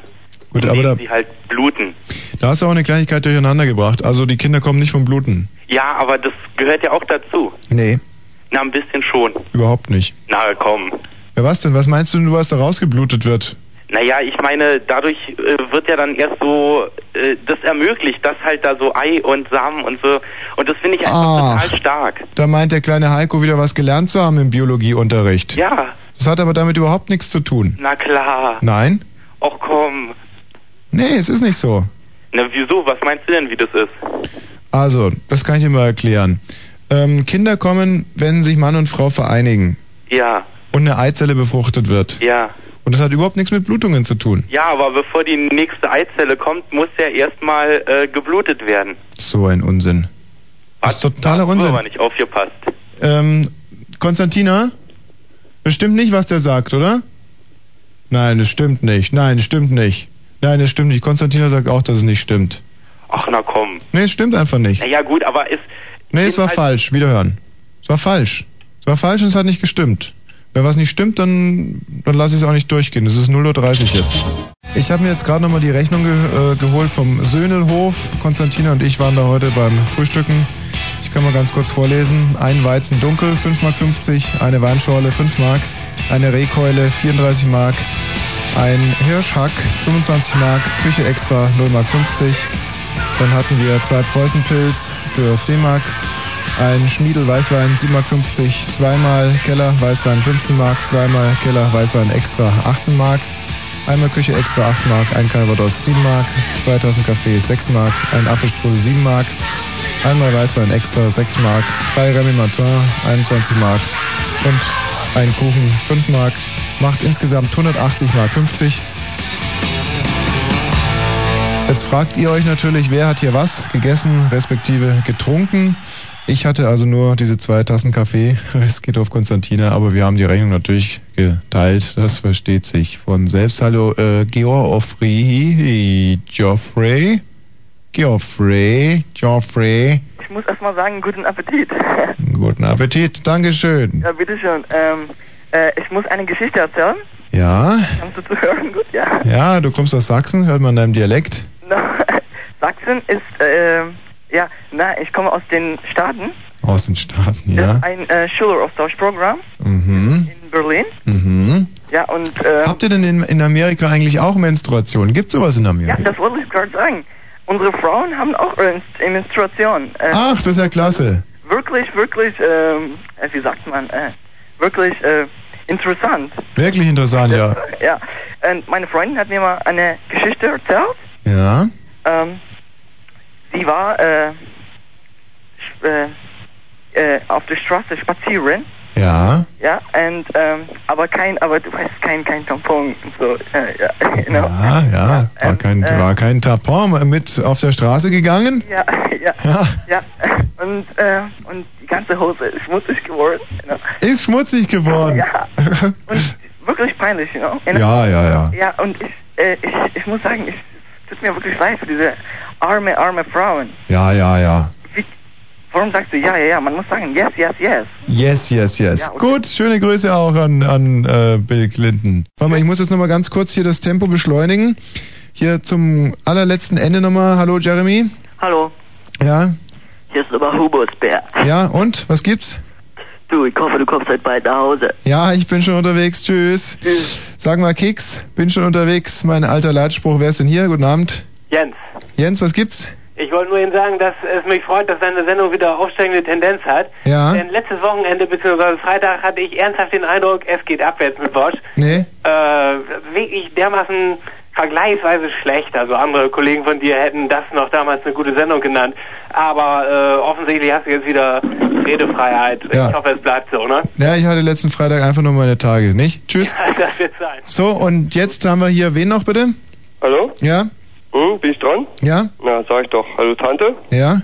Gut, aber da, Sie halt bluten. da hast du auch eine Kleinigkeit durcheinander gebracht. Also die Kinder kommen nicht vom Bluten. Ja, aber das gehört ja auch dazu. Nee, Na, ein bisschen schon. überhaupt nicht. Na, komm. Ja, was denn? Was meinst du, denn, was da rausgeblutet wird? Naja, ich meine, dadurch äh, wird ja dann erst so äh, das ermöglicht, dass halt da so Ei und Samen und so. Und das finde ich einfach Ach. total stark. Da meint der kleine Heiko wieder was gelernt zu haben im Biologieunterricht. Ja, Das hat aber damit überhaupt nichts zu tun. na klar. Nein? Och komm. Nee, es ist nicht so. Na wieso? Was meinst du denn, wie das ist? Also, das kann ich dir mal erklären. Ähm, Kinder kommen, wenn sich Mann und Frau vereinigen Ja, und eine Eizelle befruchtet wird. ja. Und das hat überhaupt nichts mit Blutungen zu tun. Ja, aber bevor die nächste Eizelle kommt, muss ja erstmal äh, geblutet werden. So ein Unsinn. Das ist totaler du Unsinn. aber nicht aufgepasst. Ähm, Konstantina? Das stimmt nicht, was der sagt, oder? Nein, es stimmt nicht. Nein, es stimmt nicht. Nein, es stimmt nicht. Konstantina sagt auch, dass es nicht stimmt. Ach na komm. Nee, es stimmt einfach nicht. Naja gut, aber es... Nee, es war halt- falsch. Wiederhören. Es war falsch. Es war falsch und es hat nicht gestimmt. Wenn was nicht stimmt, dann, dann lasse ich es auch nicht durchgehen. Es ist 0.30 Uhr jetzt. Ich habe mir jetzt gerade nochmal die Rechnung ge äh, geholt vom Söhnelhof. Konstantina und ich waren da heute beim Frühstücken. Ich kann mal ganz kurz vorlesen. Ein Weizen dunkel, 5,50 Mark. Eine Weinschorle, 5 Mark. Eine Rehkeule, 34 Mark. Ein Hirschhack, 25 Mark. Küche extra, 0 Mark 50. Dann hatten wir zwei Preußenpilz, für 10 Mark. Ein Schmiedel Weißwein 7,50 Mark, zweimal Keller Weißwein 15 Mark, zweimal Keller Weißwein extra 18 Mark, einmal Küche extra 8 Mark, ein Calvados 7 Mark, zwei Tassen Kaffee 6 Mark, ein Apfelstrudel 7 Mark, einmal Weißwein extra 6 Mark, drei Remy Martin 21 Mark und ein Kuchen 5 Mark, macht insgesamt 180 Mark 50. Jetzt fragt ihr euch natürlich, wer hat hier was gegessen, respektive getrunken. Ich hatte also nur diese zwei Tassen Kaffee, es geht auf Konstantina, aber wir haben die Rechnung natürlich geteilt, das versteht sich von selbst. Hallo, äh, Geoffrey, Geoffrey, Geoffrey, Geoffrey, Ich muss erstmal sagen, guten Appetit. guten Appetit, Dankeschön. ja, bitteschön. Ähm, äh, ich muss eine Geschichte erzählen. Ja, Kannst du zuhören? Gut, ja. ja, du kommst aus Sachsen, hört man deinem Dialekt. Sachsen ist, äh, ja, na, ich komme aus den Staaten. Aus den Staaten, ja. Ein äh, Schüleraustauschprogramm Mhm, in Berlin. mhm. Ja, und, äh, Habt ihr denn in, in Amerika eigentlich auch Menstruation? Gibt's sowas in ja, Amerika? das wollte ich gerade sagen. Unsere Frauen haben auch Menstruation. Äh, Ach, das ist ja klasse. Wirklich, wirklich, ähm, äh, wie sagt man, äh, wirklich äh, interessant. Wirklich interessant, ja. Ja, und meine Freundin hat mir mal eine Geschichte erzählt. Ja. Ähm, sie war äh, äh, äh, auf der Straße spazieren. Ja. Ja, und, ähm, aber kein, aber du weißt, kein, kein Tampon und so, äh, ja, genau. Ja, ja. War kein, äh, war kein Tapon mit auf der Straße gegangen? Ja, ja, Ja. ja, und, äh, und die ganze Hose ist schmutzig geworden, know. Ist schmutzig geworden. Ja, wirklich peinlich. Und- Ja, ja, ja. Ja, und ich, äh, ich, ich muss sagen, ich, tut mir wirklich leid für diese arme, arme Frauen. Ja, ja, ja. Warum sagst du ja, ja, ja? Man muss sagen, yes, yes, yes. Yes, yes, yes. Gut, schöne Grüße auch an, an äh, Bill Clinton. Warte mal, ich muss jetzt nochmal ganz kurz hier das Tempo beschleunigen. Hier zum allerletzten Ende nochmal. Hallo, Jeremy. Hallo, Ja? hier ist aber Hubertsberg. Ja, und? Was gibt's? Du, ich hoffe, du kommst heute bald nach Hause. Ja, ich bin schon unterwegs. Tschüss. Sag mal, Keks, bin schon unterwegs. Mein alter Leitspruch, wer ist denn hier? Guten Abend. Jens, Jens, was gibt's? ich wollte nur Ihnen sagen, dass es mich freut, dass deine Sendung wieder aufsteigende Tendenz hat. Ja. Denn letztes Wochenende bzw. Freitag hatte ich ernsthaft den Eindruck, es geht abwärts mit Bosch. Nee? Äh, wirklich dermaßen vergleichsweise schlecht. Also andere Kollegen von dir hätten das noch damals eine gute Sendung genannt. Aber äh, offensichtlich hast du jetzt wieder Redefreiheit. Ja. Ich hoffe, es bleibt so, ne? Ja, ich hatte letzten Freitag einfach nur meine Tage, nicht? Tschüss. das wird sein. So, und jetzt haben wir hier wen noch bitte? Hallo? Ja? Hm, bin ich dran? Ja? Na, sag ich doch. Hallo Tante? Ja?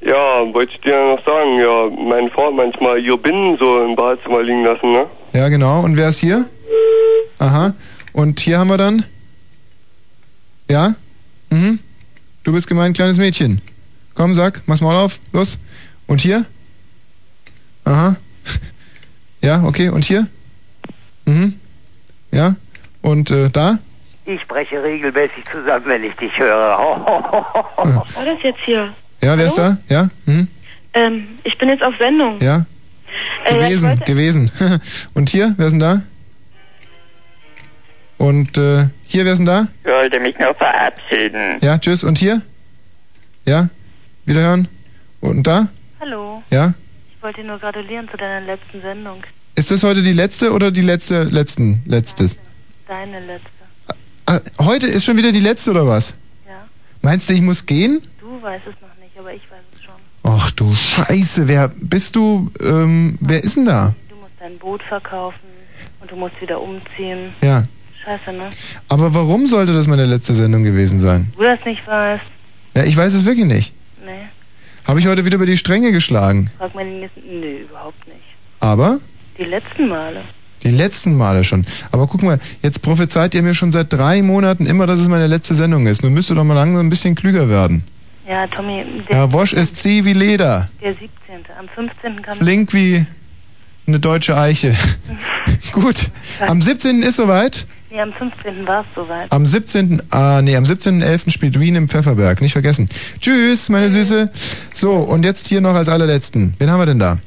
Ja, wollte ich dir noch sagen, ja, meine Frau hat manchmal ihr Binnen so im Badezimmer liegen lassen, ne? Ja, genau. Und wer ist hier? Aha. Und hier haben wir dann? Ja? Mhm. Du bist gemeint, kleines Mädchen. Komm, sag, mach's mal auf. Los. Und hier? Aha. Ja, okay. Und hier? Mhm. Ja? Und äh, da? Ich spreche regelmäßig zusammen, wenn ich dich höre. Was war das jetzt hier? Ja, wer ist da? Ja? Mhm. Ähm, ich bin jetzt auf Sendung. Ja? Äh, ja, Gewesen, wollte- gewesen. Und hier? Wer ist denn da? Und äh, hier, wer ist denn da? Ich wollte mich nur verabschieden. Ja, tschüss. Und hier? Ja? Wiederhören? Und da? Hallo. Ja? Ich wollte dir nur gratulieren zu deiner letzten Sendung. Ist das heute die letzte oder die letzte, letzten, letztes? Deine letzte. Ah, heute ist schon wieder die letzte oder was? Ja. Meinst du, ich muss gehen? Du weißt es noch nicht, aber ich weiß es schon. Ach du Scheiße, wer bist du? Ähm, wer ist denn da? Du musst dein Boot verkaufen und du musst wieder umziehen. Ja. Scheiße, ne? Aber warum sollte das meine letzte Sendung gewesen sein? Du das nicht weißt. Ja, ich weiß es wirklich nicht. Nee. Habe ich heute wieder über die Stränge geschlagen. Frag mal den nächsten. Nö, überhaupt nicht. Aber Die letzten Male. die letzten Male schon. Aber guck mal, jetzt prophezeit ihr mir schon seit drei Monaten immer, dass es meine letzte Sendung ist. Nun müsst ihr doch mal langsam ein bisschen klüger werden. Ja, Tommy, der, Herr Wosch ist sie wie Leder. der 17. Am 15. kann Flink wie eine deutsche Eiche. Gut. Am 17. ist soweit. Nee, am 15. war es soweit. Am 17. Ah, nee, am 17.11. spielt Wien im Pfefferberg. Nicht vergessen. Tschüss, meine Süße. So, und jetzt hier noch als allerletzten. Wen haben wir denn da?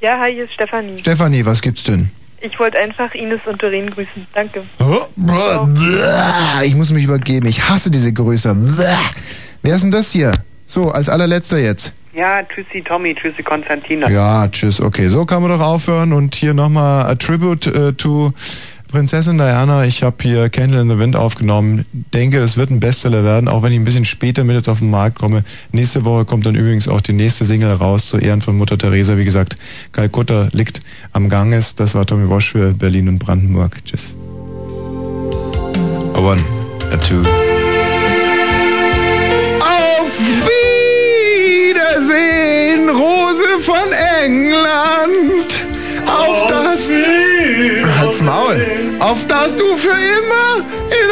Ja, hi, hier ist Stefanie. Stefanie, was gibt's denn? Ich wollte einfach Ines und Doreen grüßen. Danke. Oh. Ich muss mich übergeben. Ich hasse diese Größe. Brr. Wer ist denn das hier? So, als allerletzter jetzt. Ja, tschüssi Tommy, tschüssi Konstantina. Ja, tschüss, okay. So kann man doch aufhören und hier nochmal a tribute äh, to Prinzessin Diana. Ich habe hier Candle in the Wind aufgenommen. Denke, es wird ein Bestseller werden, auch wenn ich ein bisschen später mit jetzt auf den Markt komme. Nächste Woche kommt dann übrigens auch die nächste Single raus zu Ehren von Mutter Teresa. Wie gesagt, Kalkutta liegt am Ganges. Das war Tommy Walsh für Berlin und Brandenburg. Tschüss. A one, a two. Auf Wiedersehen, Rose von England. Auf das. Halt's Maul. Auf das du für immer in